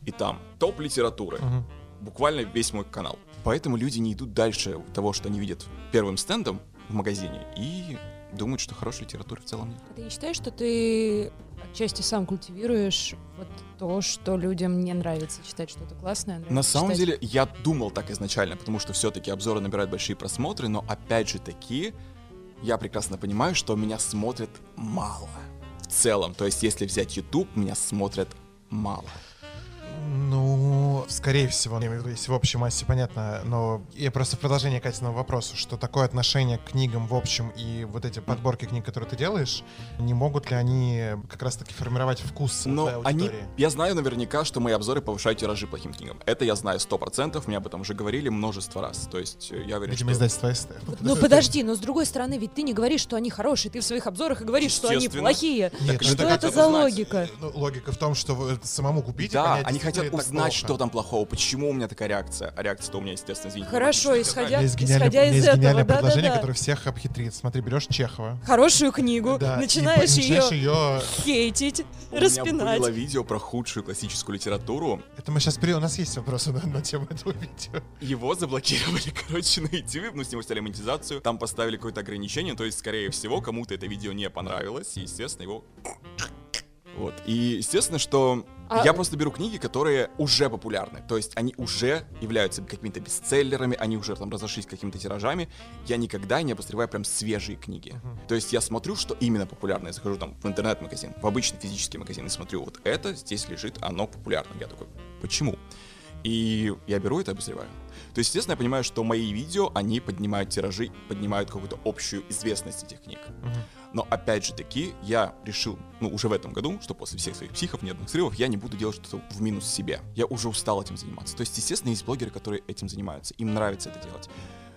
и там топ литературы. Мгм. Буквально весь мой канал. Поэтому люди не идут дальше того, что они видят первым стендом в магазине, и думают, что хорошей литературы в целом нет. А Ты не считаешь, что ты отчасти сам культивируешь вот то, что людям не нравится читать что-то классное? нравится На самом читать? деле, я думал так изначально, потому что все-таки обзоры набирают большие просмотры, но опять же таки, я прекрасно понимаю, что меня смотрят мало. В целом, то есть если взять YouTube, меня смотрят мало. Ну, скорее всего, я имею в виду, если в общей массе понятно, но я просто в продолжение Катиного вопросу, что такое отношение к книгам в общем и вот эти подборки книг, которые ты делаешь, не могут ли они как раз-таки формировать вкус Но твоей они, аудитории? я знаю наверняка, что мои обзоры повышают тиражи плохим книгам. Это я знаю сто процентов, мне об этом уже говорили множество раз. То есть э, я уверен, Видимо, что... издательство СТ. Ну подожди, но с другой стороны, ведь ты не говоришь, что они хорошие, ты в своих обзорах и говоришь, что они плохие. Нет, Что ну, это хотят за узнать. логика? Ну, логика в том, что вы самому купить и Да, понять, они хотят узнать, плохо. что там плохого, почему у меня такая реакция. А реакция-то у меня, естественно, извините. Хорошо. У исходя, меня есть гениальное, исходя у меня из есть этого, гениальное да, да, предложение, да. которое всех обхитрит. Смотри, берешь Чехова. Хорошую книгу, Да, и начинаешь по- ее ее... хейтить, У меня распинать. было видео про худшую классическую литературу. Это мы сейчас... При... У нас есть вопросы на, на тему этого видео. Его заблокировали, короче, на YouTube, ну, с него сняли монетизацию. Там поставили какое-то ограничение, то есть, скорее всего, кому-то это видео не понравилось, и, естественно, его... Вот. И, естественно, что А- я просто беру книги, которые уже популярны. То есть они уже являются какими-то бестселлерами, они уже там разошлись какими-то тиражами. Я никогда не обозреваю прям свежие книги. То есть я смотрю, что именно популярно. Я захожу там в интернет-магазин, в обычный физический магазин и смотрю, вот это здесь лежит, оно популярно. Я такой, почему? И я беру это и обозреваю. То есть, естественно, я понимаю, что мои видео, они поднимают тиражи, поднимают какую-то общую известность этих книг. Но опять же таки, я решил, ну, уже в этом году, что после всех своих психов, нервных срывов, я не буду делать что-то в минус себе. Я уже устал этим заниматься. То есть, естественно, есть блогеры, которые этим занимаются, им нравится это делать.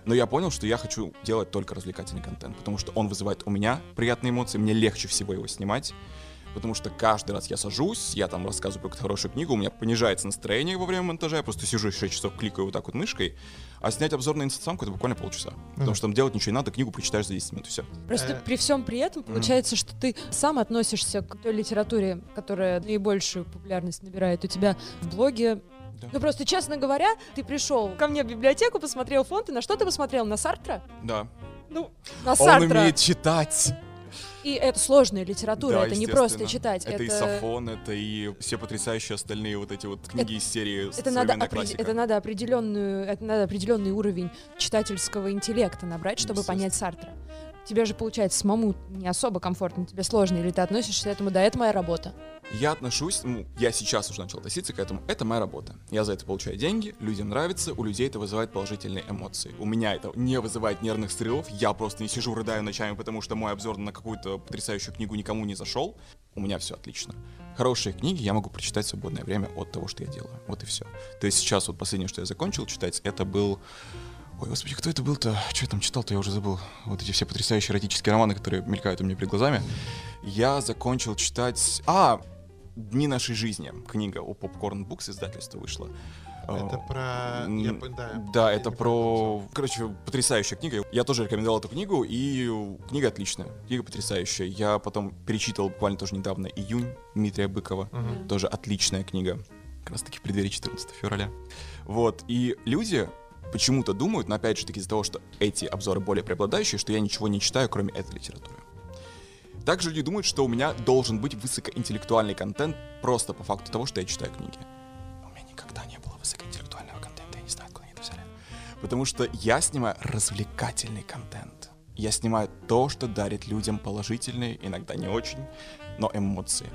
Но я понял, что я хочу делать только развлекательный контент, потому что он вызывает у меня приятные эмоции, мне легче всего его снимать. Потому что каждый раз я сажусь, я там рассказываю про какую-то хорошую книгу, у меня понижается настроение во время монтажа, я просто сижу 6 часов, кликаю вот так вот мышкой, а снять обзор на инстасамку это буквально полчаса. Потому что там делать ничего не надо, книгу прочитаешь за 10 минут и все. Просто Э, при всем при этом получается, что ты сам относишься к той литературе, которая наибольшую популярность набирает у тебя в блоге. Да. Ну просто, честно говоря, ты пришел ко мне в библиотеку, посмотрел фонд, и на что ты посмотрел? На Сартра? Да. Ну, на Он Сартра. умеет читать. И это сложная литература, Да, это не просто читать. Это, и Сафон, это и все потрясающие остальные вот эти вот книги из серии это надо, «Современная опре- классика». это надо определенную, это надо определенный уровень читательского интеллекта набрать, чтобы понять Сартра. Тебе же получается самому не особо комфортно, тебе сложно, или ты относишься к этому, да, это моя работа. Я отношусь, ну, я сейчас уже начал относиться к этому, это моя работа. Я за это получаю деньги, людям нравится, у людей это вызывает положительные эмоции. У меня это не вызывает нервных срывов, я просто не сижу, рыдаю ночами, потому что мой обзор на какую-то потрясающую книгу никому не зашел. У меня все отлично. Хорошие книги я могу прочитать в свободное время от того, что я делаю. Вот и все. То есть сейчас вот последнее, что я закончил читать, это был... Ой, господи, кто это был-то? Что я там читал-то, я уже забыл. Вот эти все потрясающие эротические романы, которые мелькают у меня перед глазами. Я закончил читать... А, «Дни нашей жизни». Книга у Popcorn Books издательства вышла. Это про... я да, Да, я это про... Короче, потрясающая книга. Я тоже рекомендовал эту книгу, и книга отличная. Книга потрясающая. Я потом перечитывал буквально тоже недавно «Июнь» Дмитрия Быкова. Мгм. Тоже отличная книга. Как раз таки в преддверии 14 февраля. Вот. И люди почему-то думают, но опять же таки из-за того, что эти обзоры более преобладающие, что я ничего не читаю, кроме этой литературы. Также люди думают, что у меня должен быть высокоинтеллектуальный контент просто по факту того, что я читаю книги. У меня никогда не было высокоинтеллектуального контента, я не знаю, откуда они это взяли. Потому что я снимаю развлекательный контент. Я снимаю то, что дарит людям положительные, иногда не очень, но эмоции.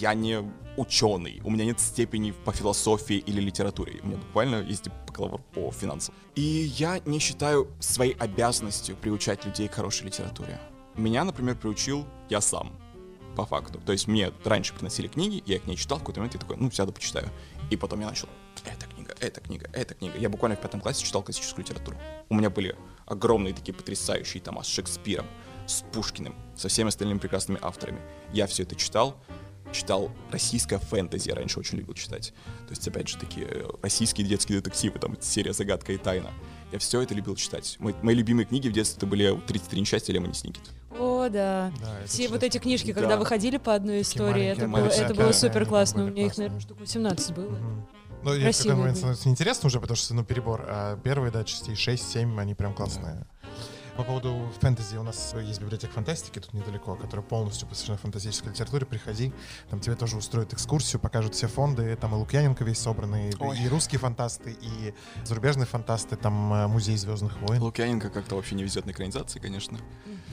Я не ученый, у меня нет степени по философии или литературе. У меня буквально есть бакалавр по финансам. И я не считаю своей обязанностью приучать людей к хорошей литературе. Меня, например, приучил я сам, по факту. То есть мне раньше приносили книги, я их не читал, в какой-то момент я такой, ну, сяду, почитаю. И потом я начал, эта книга, эта книга, эта книга. Я буквально в пятом классе читал классическую литературу. У меня были огромные такие потрясающие тома с Шекспиром, с Пушкиным, со всеми остальными прекрасными авторами. Я все это читал, читал российское фэнтези, я раньше очень любил читать. То есть, опять же, такие э, российские детские детективы, там, серия «Загадка и тайна». Я все это любил читать. Мои, мои любимые книги в детстве это были «33 несчастья» Лемони Сникет. О, да. Да, Все вот эти книжки, когда Да. выходили по одной истории, это было, маленькие, это было супер классно. У меня их, наверное, штук 18 было. Мгм. Ну, и в Красивые какой момент становится неинтересно уже, потому что, ну, перебор. А первые, да, частей 6-7, они прям классные. По поводу фэнтези, у нас есть библиотека фантастики тут недалеко, которая полностью посвящена фантастической литературе. Приходи, там тебе тоже устроят экскурсию, покажут все фонды. Там и Лукьяненко весь собранный, и- Ой. и русские фантасты, и зарубежные фантасты, там э, музей Звездных войн. Лукьяненко как-то вообще не везет на экранизации, конечно.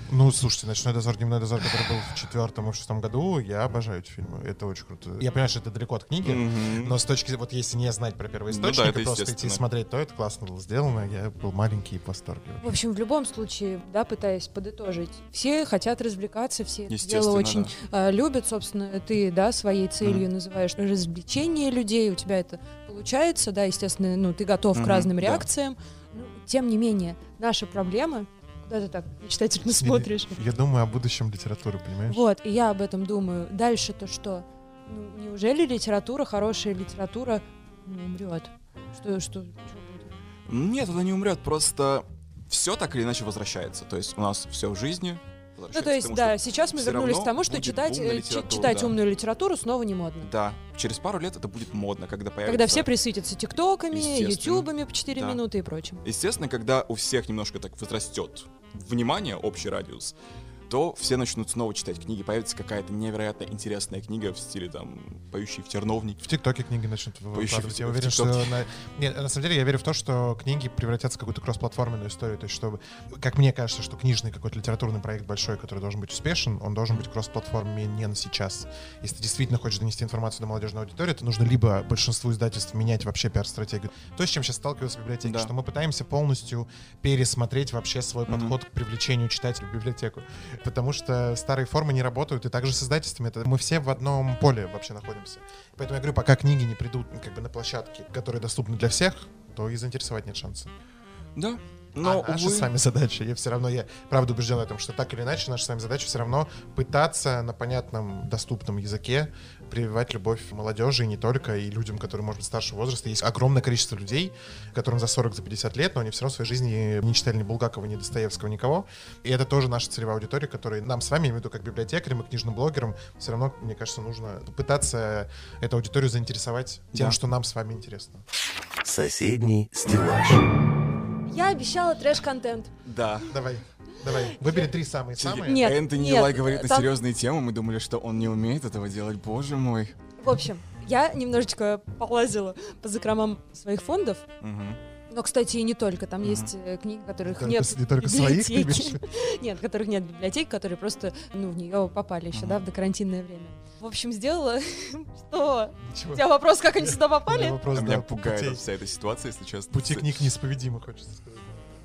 Ну, слушайте, «Ночной дозор», «Дневной дозор», который был в четвертом и в шестом году, я обожаю эти фильмы. Это очень круто. Я понимаю, что это далеко от книги, Мгм. но с точки вот если не знать про Ну первоисточник да, это и просто идти смотреть, то это классно было сделано. Я был маленький и в восторге. В общем, в любом случае, да, пытаясь подытожить, все хотят развлекаться, все это дело очень да. э, любят, собственно, ты, да, своей целью называешь развлечение людей, у тебя это получается, да, естественно, ну, ты готов к Мгм, разным да. реакциям. Ну, тем не менее, наша проблема, куда ты так мечтательно смотришь? Я думаю о будущем литературы, понимаешь? Вот, и я об этом думаю. Дальше то что? Ну, неужели литература, хорошая литература, ну, умрет? Что, что, что будет? Нет, она не умрет, просто все так или иначе возвращается. То есть у нас все в жизни Ну, то есть, тому, да, сейчас мы вернулись к тому, что читать, э, читать да. умную литературу снова не модно. Да, через пару лет это будет модно, когда появится... Когда все присытятся тиктоками, ютубами по 4 Да. минуты и прочим. Естественно, когда у всех немножко так возрастет внимание, общий радиус, то все начнут снова читать книги, появится какая-то невероятно интересная книга в стиле там «Поющий в терновнике». В ТикТоке книги начнут выкладывать. Я уверен, что... На... Нет, на самом деле я верю в то, что книги превратятся в какую-то кроссплатформенную историю. То есть, чтобы... Как мне кажется, что книжный какой-то литературный проект большой, который должен быть успешен, он должен быть кроссплатформе не на сейчас. Если ты действительно хочешь донести информацию до молодежной аудитории, то нужно либо большинству издательств менять вообще пиар-стратегию. То, с чем сейчас сталкиваются библиотеки, Да. что мы пытаемся полностью пересмотреть вообще свой Мгм. подход к привлечению читателей в библиотеку. Потому что старые формы не работают, и также с издательствами. Это мы все в одном поле вообще находимся. Поэтому я говорю, пока книги не придут как бы на площадки, которые доступны для всех, то и заинтересовать нет шанса. Да, но, а наша увы, с вами задача, я все равно, я правда убежден в этом, что так или иначе наша с вами задача все равно пытаться на понятном, доступном языке прививать любовь молодежи, и не только, и людям, которые, может быть, старшего возраста. Есть огромное количество людей, которым за 40, за 50 лет, но они все равно в своей жизни не читали ни Булгакова, ни Достоевского, никого. И это тоже наша целевая аудитория, которая нам с вами, я имею в виду как библиотекарям и книжным блогерам, все равно, мне кажется, нужно пытаться эту аудиторию заинтересовать тем, Да. что нам с вами интересно. Соседний стеллаж. Я обещала трэш-контент. да. Давай, давай, выбери три самые-самые. Нет, Энтони нет, Лай говорит на там- серьезные темы, мы думали, что он не умеет этого делать, боже мой. В общем, я немножечко полазила по закромам своих фондов. Мгм. Но, кстати, и не только. Там Мгм. есть э, книги, которых Только нет не только своих, ты? Нет, которых нет в библиотеке, которые просто, ну, в нее попали еще, да, в докарантинное время. В общем, сделала что? Ничего. У тебя вопрос, как они сюда попали? вопрос, Меня пугает путей- вся эта ситуация, если честно. Пути книг неисповедимы, хочется сказать.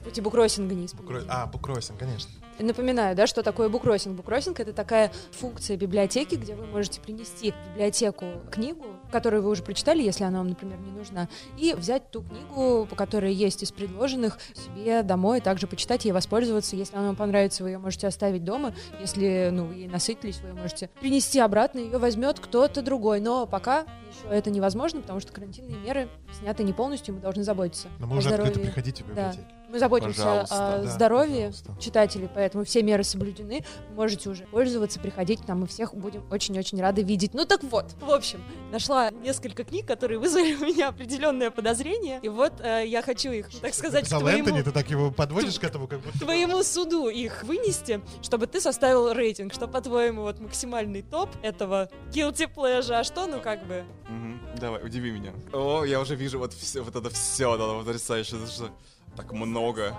Пути буккроссинга не Букро- используют. А, буккроссинг, конечно. Напоминаю, да, что такое буккроссинг. Буккроссинг — это такая функция библиотеки, где вы можете принести в библиотеку книгу, которую вы уже прочитали, если она вам, например, не нужна, и взять ту книгу, по которой есть из предложенных, себе домой, также почитать ей, воспользоваться. Если она вам понравится, вы ее можете оставить дома. Если, ну, вы ей насытились, вы ее можете принести обратно, ее возьмет кто-то другой. Но пока еще это невозможно, потому что карантинные меры сняты не полностью, и мы должны заботиться Но мы уже открыто приходите в Да. Мы заботимся Пожалуйста, о да, здоровье пожалуйста. читателей, поэтому все меры соблюдены. Можете уже пользоваться, приходить к нам, мы всех будем очень-очень рады видеть. Ну так вот, в общем, нашла несколько книг, которые вызвали у меня определенное подозрение, и вот э, я хочу их, так сказать, Сказал твоему, Энтони, ты так его подводишь к этому, как будто... твоему суду их вынести, чтобы ты составил рейтинг, что, по-твоему, вот максимальный топ этого guilty pleasure, а что, ну как бы... Мгм. Давай, удиви меня. О, я уже вижу вот все, вот это все, это потрясающе, это что так много.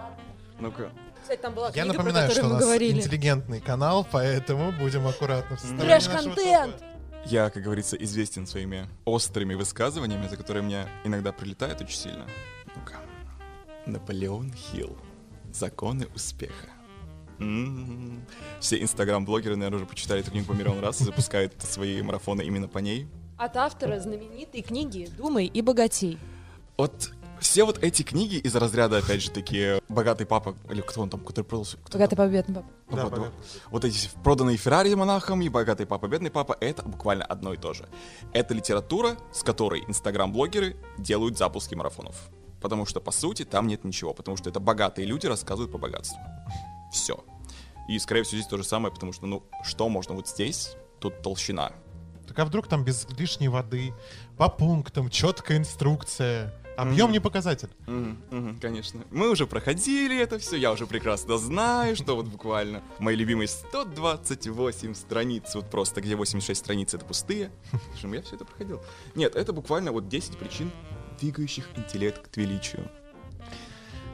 Ну-ка. Кстати, там была Я книга, про напоминаю, что у нас говорили. интеллигентный канал, поэтому будем аккуратно Трэш-контент! Я, как говорится, известен своими острыми высказываниями, за которые мне иногда прилетает очень сильно. Ну-ка. Наполеон Хилл. Законы успеха. М. Все инстаграм-блогеры, наверное, уже почитали эту книгу по миллион раз и запускают свои марафоны именно по ней. От автора знаменитой книги «Думай и богатей». Вот все вот эти книги из разряда, опять же, такие «Богатый папа», или кто он там, который продался... кто «Богатый там? папа, бедный папа». Да, вот, богатый. вот эти проданные Феррари монахом и богатый папа, бедный папа, это буквально одно и то же. Это литература, с которой инстаграм-блогеры делают запуски марафонов. Потому что, по сути, там нет ничего, потому что это богатые люди рассказывают про богатство. Все. И, скорее всего, здесь то же самое, потому что, ну, что можно вот здесь? Тут толщина. Так а вдруг там без лишней воды, по пунктам, четкая инструкция, Объем не показатель. Мгм, мгм, конечно. Мы уже проходили это все, я уже прекрасно знаю, что вот буквально мои любимые 128 страниц, вот просто где 86 страниц это пустые. Слушай, я все это проходил. Нет, это буквально вот 10 причин, двигающих интеллект к величию.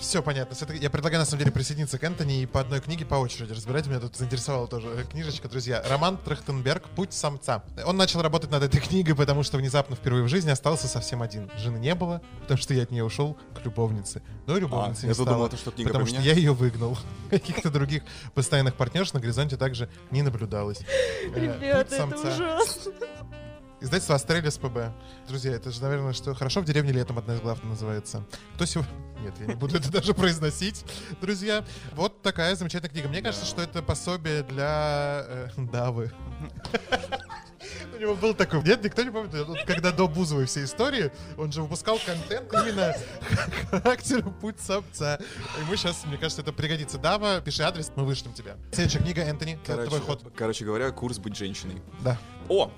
Все понятно. Я предлагаю, на самом деле, присоединиться к Энтони и по одной книге по очереди разбирать. Меня тут заинтересовала тоже книжечка, друзья. Роман Трахтенберг «Путь самца». Он начал работать над этой книгой, потому что внезапно впервые в жизни остался совсем один. Жены не было, потому что я от нее ушел к любовнице. И любовницы А, не я думал, стало, это что, книга потому что меня? я ее выгнал. Каких-то других постоянных партнерш на горизонте также не наблюдалось. Э, «Путь Ребята, это самца». ужасно. Издательство Астрелис ПБ. Друзья, это же, наверное, что хорошо в деревне летом одна из глав называется. Кто сегодня... Нет, я не буду это даже произносить, друзья. Вот такая замечательная книга. Мне кажется, что это пособие для э, Давы. У него был такой... Нет, никто не помнит, вот когда до Бузовой все истории, он же выпускал контент именно характеру путь самца. Ему сейчас, мне кажется, это пригодится. Дава, пиши адрес, мы вышлем тебя. Следующая книга, Энтони, Короче, твой ход. короче говоря, курс быть женщиной. Да. О!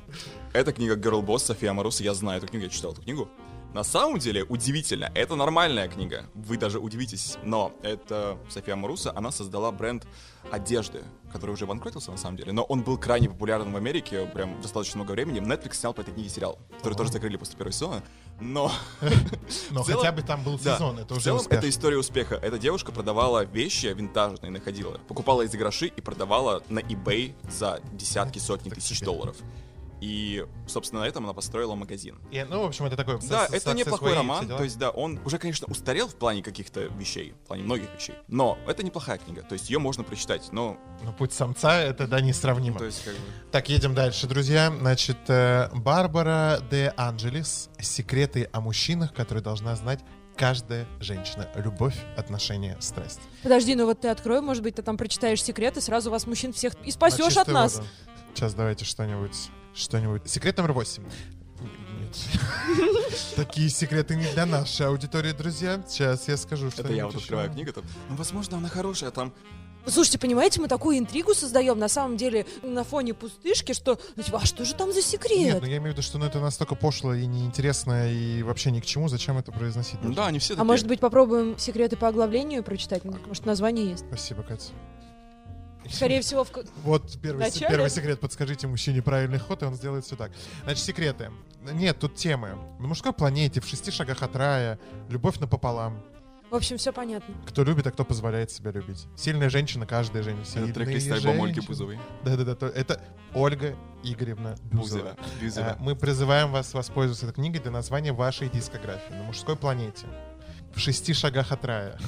Это книга Girl Boss София Амаруса. Я знаю эту книгу, я читал эту книгу. На самом деле, удивительно, это нормальная книга. Вы даже удивитесь, но это София Амаруса, она создала бренд одежды, который уже банкротился на самом деле, но он был крайне популярен в Америке прям достаточно много времени. Netflix снял по этой книге сериал, который тоже закрыли после первого сезона, но... Но целом- хотя бы там был Да. сезон, это в уже целом, успех. это история успеха. Эта девушка продавала вещи винтажные, находила. Покупала эти гроши и продавала на eBay за десятки, сотни Так тысяч себе. долларов. И, собственно, на этом она построила магазин. И, ну, в общем, это такой... Да, это неплохой роман. То есть, да, он уже, конечно, устарел в плане каких-то вещей, в плане многих вещей. Но это неплохая книга. То есть ее можно прочитать. Но, Но путь самца это да несравнимо. то есть, как бы. Так, едем дальше, друзья. Значит, э, Барбара де Анджелес. Секреты о мужчинах, которые должна знать каждая женщина. Любовь, отношения, страсть. Подожди, ну вот ты открой, может быть, ты там прочитаешь секреты, сразу вас мужчин всех и спасешь от нас. воду. Сейчас давайте что-нибудь. Что-нибудь. Секрет номер восемь. Нет. Такие секреты не для нашей аудитории, друзья. Сейчас я скажу, что Это я вот открываю книгу, там, ну, возможно, она хорошая, там, Слушайте, понимаете, мы такую интригу создаем на самом деле на фоне пустышки, что ну, типа, а что же там за Нет, секрет? ну я имею в виду, что ну, это настолько пошло и неинтересно, и вообще ни к чему, зачем это произносить? ну да, они все А такие. может быть, попробуем секреты по оглавлению прочитать? Может, название есть? Спасибо, Катя. Скорее всего, в... Вот первый, Начале? первый секрет. Подскажите мужчине правильный ход, и он сделает все так. Значит, секреты. Нет, тут темы. На мужской планете, в шести шагах от рая, любовь напополам. В общем, все понятно. Кто любит, а кто позволяет себя любить. Сильная женщина, каждая женщина. Это трек из альбома Ольги. Бузовой. Да-да-да, то- это Ольга Игоревна Бузова. Бузова. Бузова. Э, Мы призываем вас воспользоваться этой книгой для названия вашей дискографии на мужской планете. В шести шагах от рая.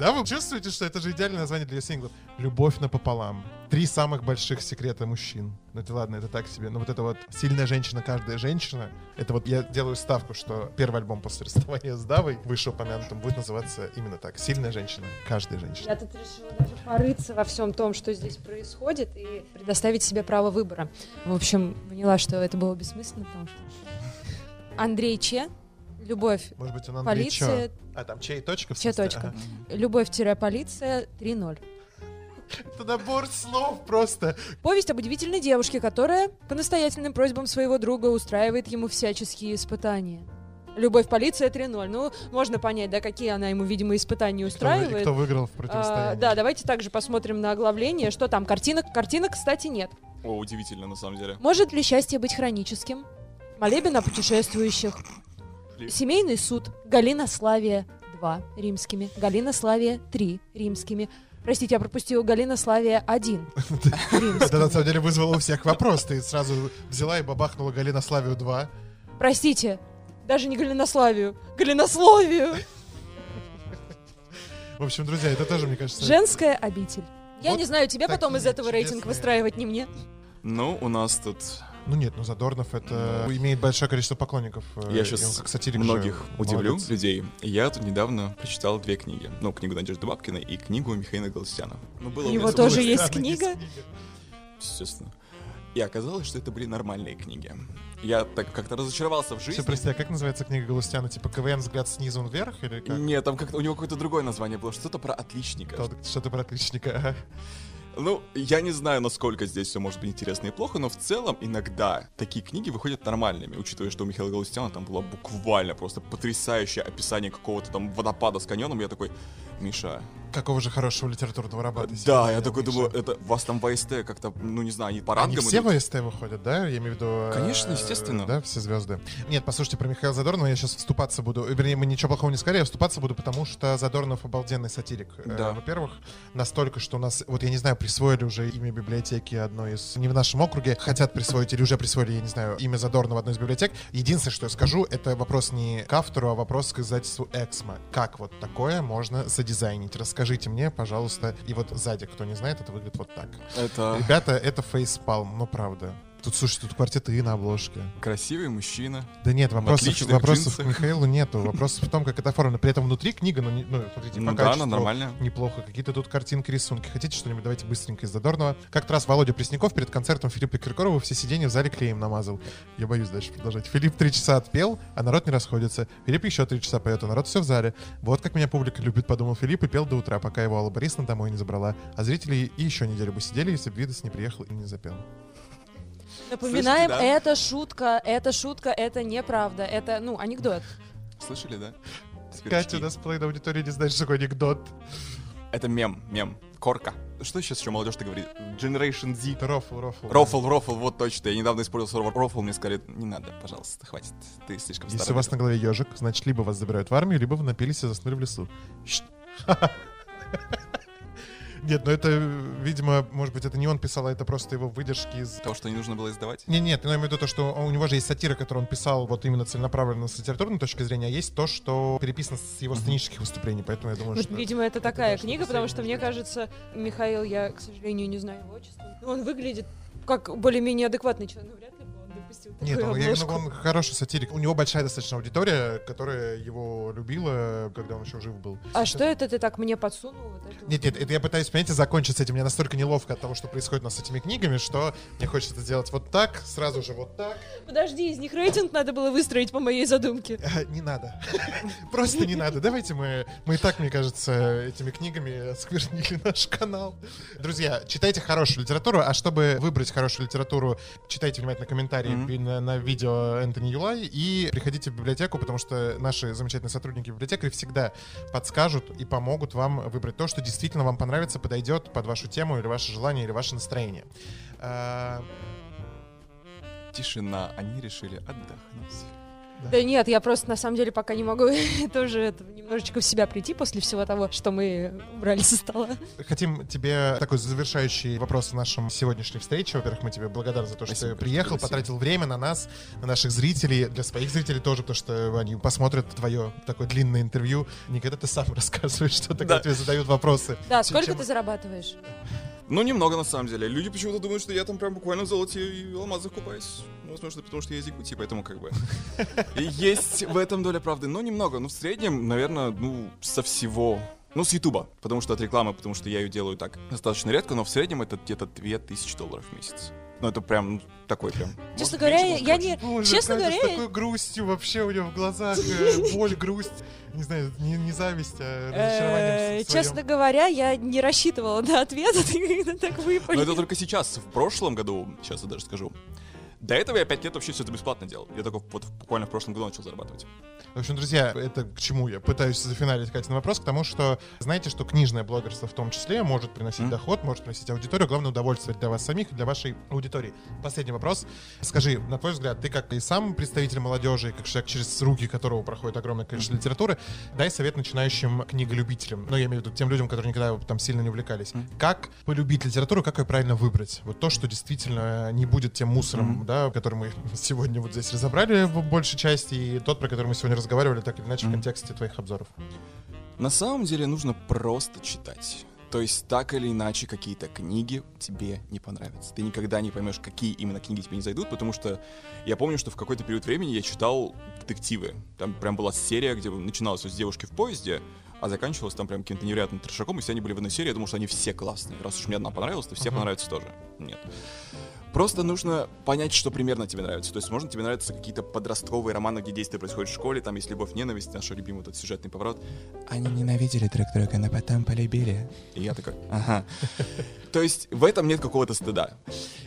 Да, вы чувствуете, что это же идеальное название для синглов? Любовь напополам. Три самых больших секрета мужчин. Ну это ладно, это так себе. Но вот это вот сильная женщина, каждая женщина. Это вот я делаю ставку, что первый альбом после расставания с Давой, вышеупомянутым, будет называться именно так. Сильная женщина, каждая женщина. Я тут решила даже порыться во всем том, что здесь происходит, и предоставить себе право выбора. В общем, поняла, что это было бессмысленно, потому что... Андрей Че, любовь, Может быть, он полиция? А, там чей точка? в Че смысле? точка. Ага. любовь-полиция 3.0. Это набор слов просто. Повесть об удивительной девушке, которая по настоятельным просьбам своего друга устраивает ему всяческие испытания. Любовь полиция 3.0. Ну, можно понять, да, какие она ему, видимо, испытания Кто, вы- устраивает. кто выиграл в А, противостоянии? да, давайте также посмотрим на оглавление. Что там? Картинок? Картинок, кстати, нет. О, удивительно, на самом деле. Может ли счастье быть хроническим? Молебен о путешествующих. Семейный суд. Галина Славия 2 римскими. Галина Славия 3 римскими. Простите, я пропустила Галина Славия 1 Это на самом деле вызвало у всех вопрос. Ты сразу взяла и бабахнула Галина Славию 2. Простите, даже не Галинославию, Галинословию. В общем, друзья, это тоже, мне кажется... Женская обитель. Я Вот не знаю, тебе потом из этого рейтинг чудесные- выстраивать, не мне. Ну, у нас тут Ну нет, ну Задорнов это имеет большое количество поклонников. э, Я щас он как сатирик многих же удивлю, молодец. людей. Я тут недавно прочитал две книги. Ну, книгу Надежды Бабкиной и книгу Михаила Галустяна. Ну, было У у него тоже есть Странно, книга? Естественно. И оказалось, что это были нормальные книги. Я так как-то разочаровался в Все, жизни. прости, а как называется книга Галустяна? Типа КВН взгляд снизу вверх или как? Нет, там как-то у него какое-то другое название было, что-то про отличника. Что- Что-то про отличника. ага. Ну, я не знаю, насколько здесь все может быть интересно и плохо, но в целом иногда такие книги выходят нормальными, учитывая, что у Михаила Галустяна там было буквально просто потрясающее описание какого-то там водопада с каньоном. Я такой, Миша, Какого же хорошего литературного раба да, я такой думаю, это вас там в АСТ как-то, ну не знаю, они по Они рангам все идут? в СТ выходят, да? Я имею в виду... э, Конечно, естественно. Да, все звезды. Нет, послушайте, про Михаила Задорнова я сейчас вступаться буду. Вернее, мы ничего плохого не сказали, я вступаться буду, потому что Задорнов обалденный сатирик. Э, Да. Во-первых, настолько, что у нас, вот я не знаю, присвоили уже имя библиотеки одной из... Не в нашем округе, хотят присвоить или уже присвоили, я не знаю, имя Задорнова одной из библиотек. Единственное, что я скажу, это вопрос не к автору, а вопрос к издательству «Эксмо». Как вот такое можно задизайнить? Расскажите мне, пожалуйста. И вот сзади, кто не знает, это выглядит вот так. Это Ребята, это фейспалм, ну правда. Тут, слушай, тут квартеты и на обложке. красивый мужчина. Да нет, вопросов, вопросов к. Михаилу нету. Вопросов в том, как это оформлено. При этом внутри книга, ну, не- ну смотрите, Ну по да, качеству она нормальная. неплохо. Какие-то тут картинки, рисунки. Хотите что-нибудь? Давайте быстренько из Задорнова. Как-то раз Володя Пресняков перед концертом Филиппа Киркорова все сиденья в зале клеем намазал. Я боюсь дальше продолжать. Филипп три часа отпел, а народ не расходится. Филипп еще три часа поет, а народ все в зале. Вот как меня публика любит, подумал Филипп и пел до утра, пока его Алла Борисовна домой не забрала. А зрители и еще неделю бы сидели, если бы Видос не приехал и не запел. Напоминаем, Слышите, да? это шутка, это шутка, это неправда, это, ну, анекдот. Слышали, да? Катя, Сверчки. у нас половина аудитории не знает, что такое анекдот. Это мем, мем. Корка. Что сейчас еще молодежь-то говорит? Generation Z. Это рофл, рофл. Рофл, рофл, вот точно. Я недавно использовал слово рофл, мне сказали, не надо, пожалуйста, хватит. Ты слишком Если старый. у вас на голове ежик, значит, либо вас забирают в армию, либо вы напились и заснули в лесу. Нет, ну это, видимо, может быть, это не он писал, а это просто его выдержки из... Того, что не нужно было издавать? Не, нет, я имею в виду то, что у него же есть сатира, которую он писал вот именно целенаправленно с литературной точки зрения, а есть то, что переписано с его сценических выступлений, поэтому я думаю, Вот, что... видимо, это такая да, книга, потому что мне кажется, Михаил, я, к сожалению, не знаю его отчества, но он выглядит как более-менее адекватный человек. Ну, такую Нет, он, я обложку. он хороший сатирик. У него большая достаточно аудитория, которая его любила, когда он еще жив был. А что это ты так мне подсунул? Вот это вот? Нет, нет, это я пытаюсь, понимаете, закончить с этим. Мне настолько неловко от того, что происходит у нас с этими книгами, что мне хочется это сделать вот так, сразу же вот так. Подожди, из них рейтинг надо было выстроить по моей задумке. Э, Не надо. Просто не надо. Давайте мы... Мы и так, мне кажется, этими книгами осквернили наш канал. Друзья, читайте хорошую литературу, а чтобы выбрать хорошую литературу, читайте внимательно комментарии Пи- на, на видео Энтони Юлай и приходите в библиотеку, потому что наши замечательные сотрудники библиотекари всегда подскажут и помогут вам выбрать то, что действительно вам понравится, подойдет под вашу тему или ваше желание, или ваше настроение. А, Тишина. Они решили отдохнуть. Да нет, я просто на самом деле пока не могу тоже это, немножечко в себя прийти после всего того, что мы убрали со стола. Хотим тебе такой завершающий вопрос в нашем сегодняшней встрече. Во-первых, мы тебе благодарны за то, что Спасибо, ты приехал, спасибо. потратил время на нас, на наших зрителей, для своих зрителей тоже, потому что они посмотрят твое такое длинное интервью. Не когда ты сам рассказываешь, что когда Да. тебе задают вопросы. Да, сколько чем- ты зарабатываешь? Ну, немного на самом деле. Люди почему-то думают, что я там прям буквально в золоте и алмазах купаюсь. Ну, возможно, потому что я из Якутии, поэтому как бы... Есть в этом доля правды, но немного. Ну, в среднем, наверное, ну, со всего... Ну, с Ютуба, потому что от рекламы, потому что я ее делаю так достаточно редко, но в среднем это где-то 2000 долларов в месяц. Ну, это прям такой прям... Честно говоря, я не... Боже, Честно Катя говоря, с такой грустью вообще у нее в глазах, э, боль, грусть, не знаю, не, не зависть, а э, разочарование. Честно говоря, я не рассчитывала на ответ, а ты когда так Но выпали. это только сейчас. В прошлом году, сейчас я даже скажу, до этого я 5 лет вообще все это бесплатно делал. Я только вот буквально в прошлом году начал зарабатывать. В общем, друзья, это к чему я пытаюсь зафиналить на вопрос, к тому, что знаете, что книжное блогерство в том числе может приносить Мгм. доход, может приносить аудиторию, главное удовольствие для вас самих и для вашей аудитории. Последний вопрос. Скажи, на твой взгляд, ты как и сам представитель молодежи, как человек, через руки которого проходит огромное количество литературы, дай совет начинающим книголюбителям. Ну, я имею в виду тем людям, которые никогда там сильно не увлекались. Как полюбить литературу, как ее правильно выбрать? Вот то, что действительно не будет тем мусором, да, который мы сегодня вот здесь разобрали в большей части, и тот, про который мы сегодня разговаривали, так или иначе в Мгм. контексте твоих обзоров. На самом деле нужно просто читать. То есть так или иначе какие-то книги тебе не понравятся. Ты никогда не поймешь, какие именно книги тебе не зайдут, потому что я помню, что в какой-то период времени я читал детективы. Там прям была серия, где начиналось с девушки в поезде, а заканчивалось там прям каким-то невероятным трешаком, и все они были в одной серии, я думал, что они все классные. Раз уж мне одна понравилась, то все Мгм. понравятся тоже. Нет. Просто нужно понять, что примерно тебе нравится. То есть, может, тебе нравятся какие-то подростковые романы, где действие происходит в школе, там есть любовь, ненависть, наш любимый этот сюжетный поворот. Они ненавидели друг друга, но потом полюбили. И я такой, ага. То есть в этом нет какого-то стыда.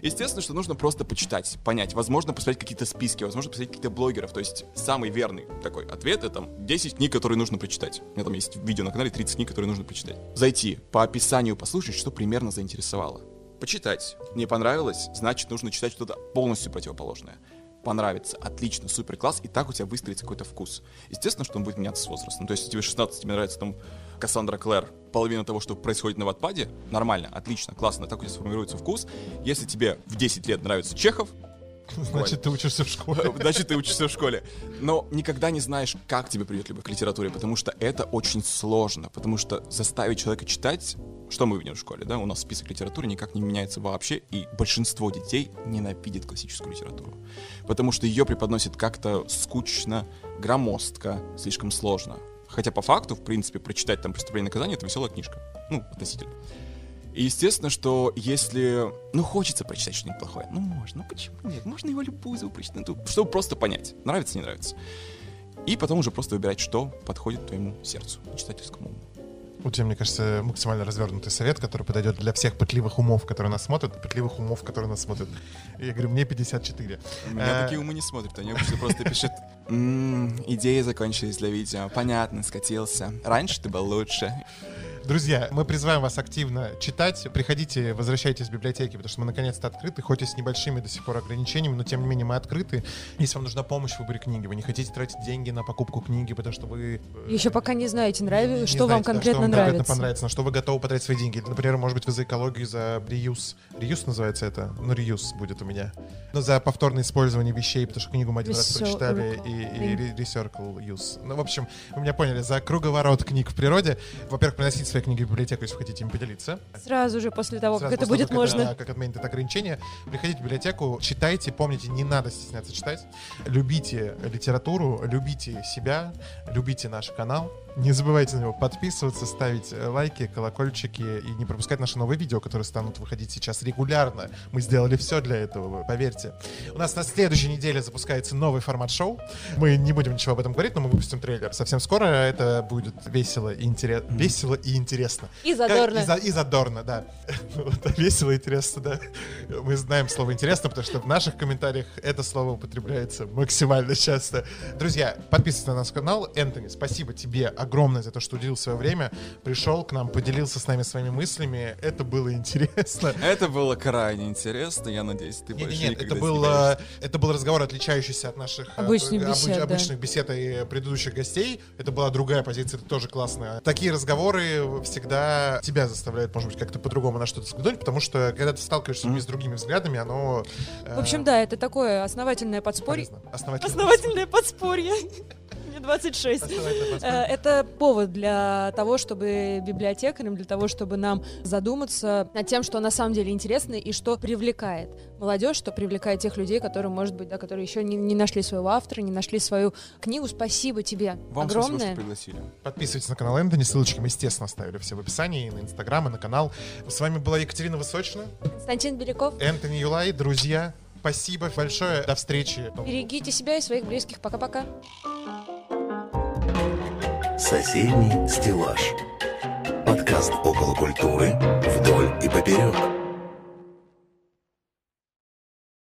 Естественно, что нужно просто почитать, понять. Возможно, посмотреть какие-то списки, возможно, посмотреть каких-то блогеров. То есть самый верный такой ответ — это там 10 книг, которые нужно прочитать. У меня там есть видео на канале 30 книг, которые нужно прочитать. Зайти, по описанию послушать, что примерно заинтересовало. Почитать. Не понравилось, значит, нужно читать что-то полностью противоположное. Понравится, отлично, супер, класс, и так у тебя выстроится какой-то вкус. Естественно, что он будет меняться с возрастом. То есть, если тебе 16, тебе нравится там Кассандра Клэр, половина того, что происходит на Ватпаде, нормально, отлично, классно, так у тебя сформируется вкус. Если тебе в 10 лет нравится Чехов, Значит, ты учишься в школе. Значит, ты учишься в школе. Но никогда не знаешь, как тебе придет любовь к литературе, потому что это очень сложно. Потому что заставить человека читать, что мы видим в школе, да, у нас список литературы никак не меняется вообще, и большинство детей ненавидит классическую литературу. Потому что ее преподносят как-то скучно, громоздко, слишком сложно. Хотя по факту, в принципе, прочитать там «Преступление и наказание» — это веселая книжка. Ну, относительно. И естественно, что если, ну, хочется прочитать что-нибудь плохое, ну, можно, ну, почему нет? Можно его любую прочитать, ну, чтобы просто понять, нравится, не нравится. И потом уже просто выбирать, что подходит твоему сердцу, читательскому уму. У тебя, мне кажется, максимально развернутый совет, который подойдет для всех пытливых умов, которые нас смотрят, пытливых умов, которые нас смотрят. Я говорю, мне 54. У меня Э, такие умы не смотрят, они обычно просто пишут «М, идеи закончились для видео, понятно, скатился. Раньше ты был лучше. Друзья, мы призываем вас активно читать. Приходите, возвращайтесь в библиотеки, потому что мы наконец-то открыты, хоть и с небольшими до сих пор ограничениями, но тем не менее мы открыты. Если вам нужна помощь в выборе книги, вы не хотите тратить деньги на покупку книги, потому что вы... э, Еще пока не знаете, нравится, что знаете, вам да, конкретно что вам нравится. конкретно понравится, на что вы готовы потратить свои деньги. Например, может быть, вы за экологию, за реюз. Реюз называется это? Ну, реюз будет у меня. Ну, за повторное использование вещей, потому что книгу мы один раз прочитали, и, и re- recircle use. Ну, в общем, вы меня поняли, за круговорот книг в природе. Во-первых, приносите свои книги в библиотеку, если хотите им поделиться. Сразу же после того, Сразу как это будет того, как можно. да, как отменят это ограничение, приходите в библиотеку, читайте, помните, не надо стесняться читать. Любите литературу, любите себя, любите наш канал. Не забывайте на него подписываться, ставить э, лайки, колокольчики и не пропускать наши новые видео, которые станут выходить сейчас регулярно. Мы сделали все для этого, поверьте. У нас на следующей неделе запускается новый формат шоу. Мы не будем ничего об этом говорить, но мы выпустим трейлер совсем скоро. Это будет весело и интересно. Весело и интересно. И Как- задорно. И, за- и задорно, да. Весело, интересно, да. Мы знаем слово «интересно», потому что в наших комментариях это слово употребляется максимально часто. Друзья, подписывайтесь на наш канал. Энтони, спасибо тебе огромное за то, что уделил свое время, пришел к нам, поделился с нами своими мыслями. Это было интересно. Это было крайне интересно, я надеюсь, ты Нет, больше нет, никогда это не был, э, это был разговор, отличающийся от наших э, Обычных обыч- бесед, да. обычных бесед и предыдущих гостей. Это была другая позиция, это тоже классно. Такие разговоры всегда тебя заставляют, может быть, как-то по-другому на что-то взглянуть, потому что когда ты сталкиваешься с другими взглядами, оно... э, В общем, да, это такое основательное подспорье. полезно. Основательно. Основательное подспорье. 26. Э, подспорье. Это повод для того, чтобы библиотекарям, для того, чтобы нам задуматься над тем, что на самом деле интересно и что привлекает молодежь, что привлекает тех людей, которые, может быть, да, которые еще не, не нашли своего автора, не нашли свою книгу. Спасибо тебе Вам спасибо, что огромное. пригласили. Подписывайтесь на канал Энтони, ссылочки мы, естественно, оставили все в описании, и на Инстаграм, и на канал. С вами была Екатерина Высочина, Константин Беляков. Энтони Юлай, друзья. Спасибо большое, до встречи. Берегите себя и своих близких. Пока-пока. Соседний стеллаж. Подкаст около культуры вдоль и поперек.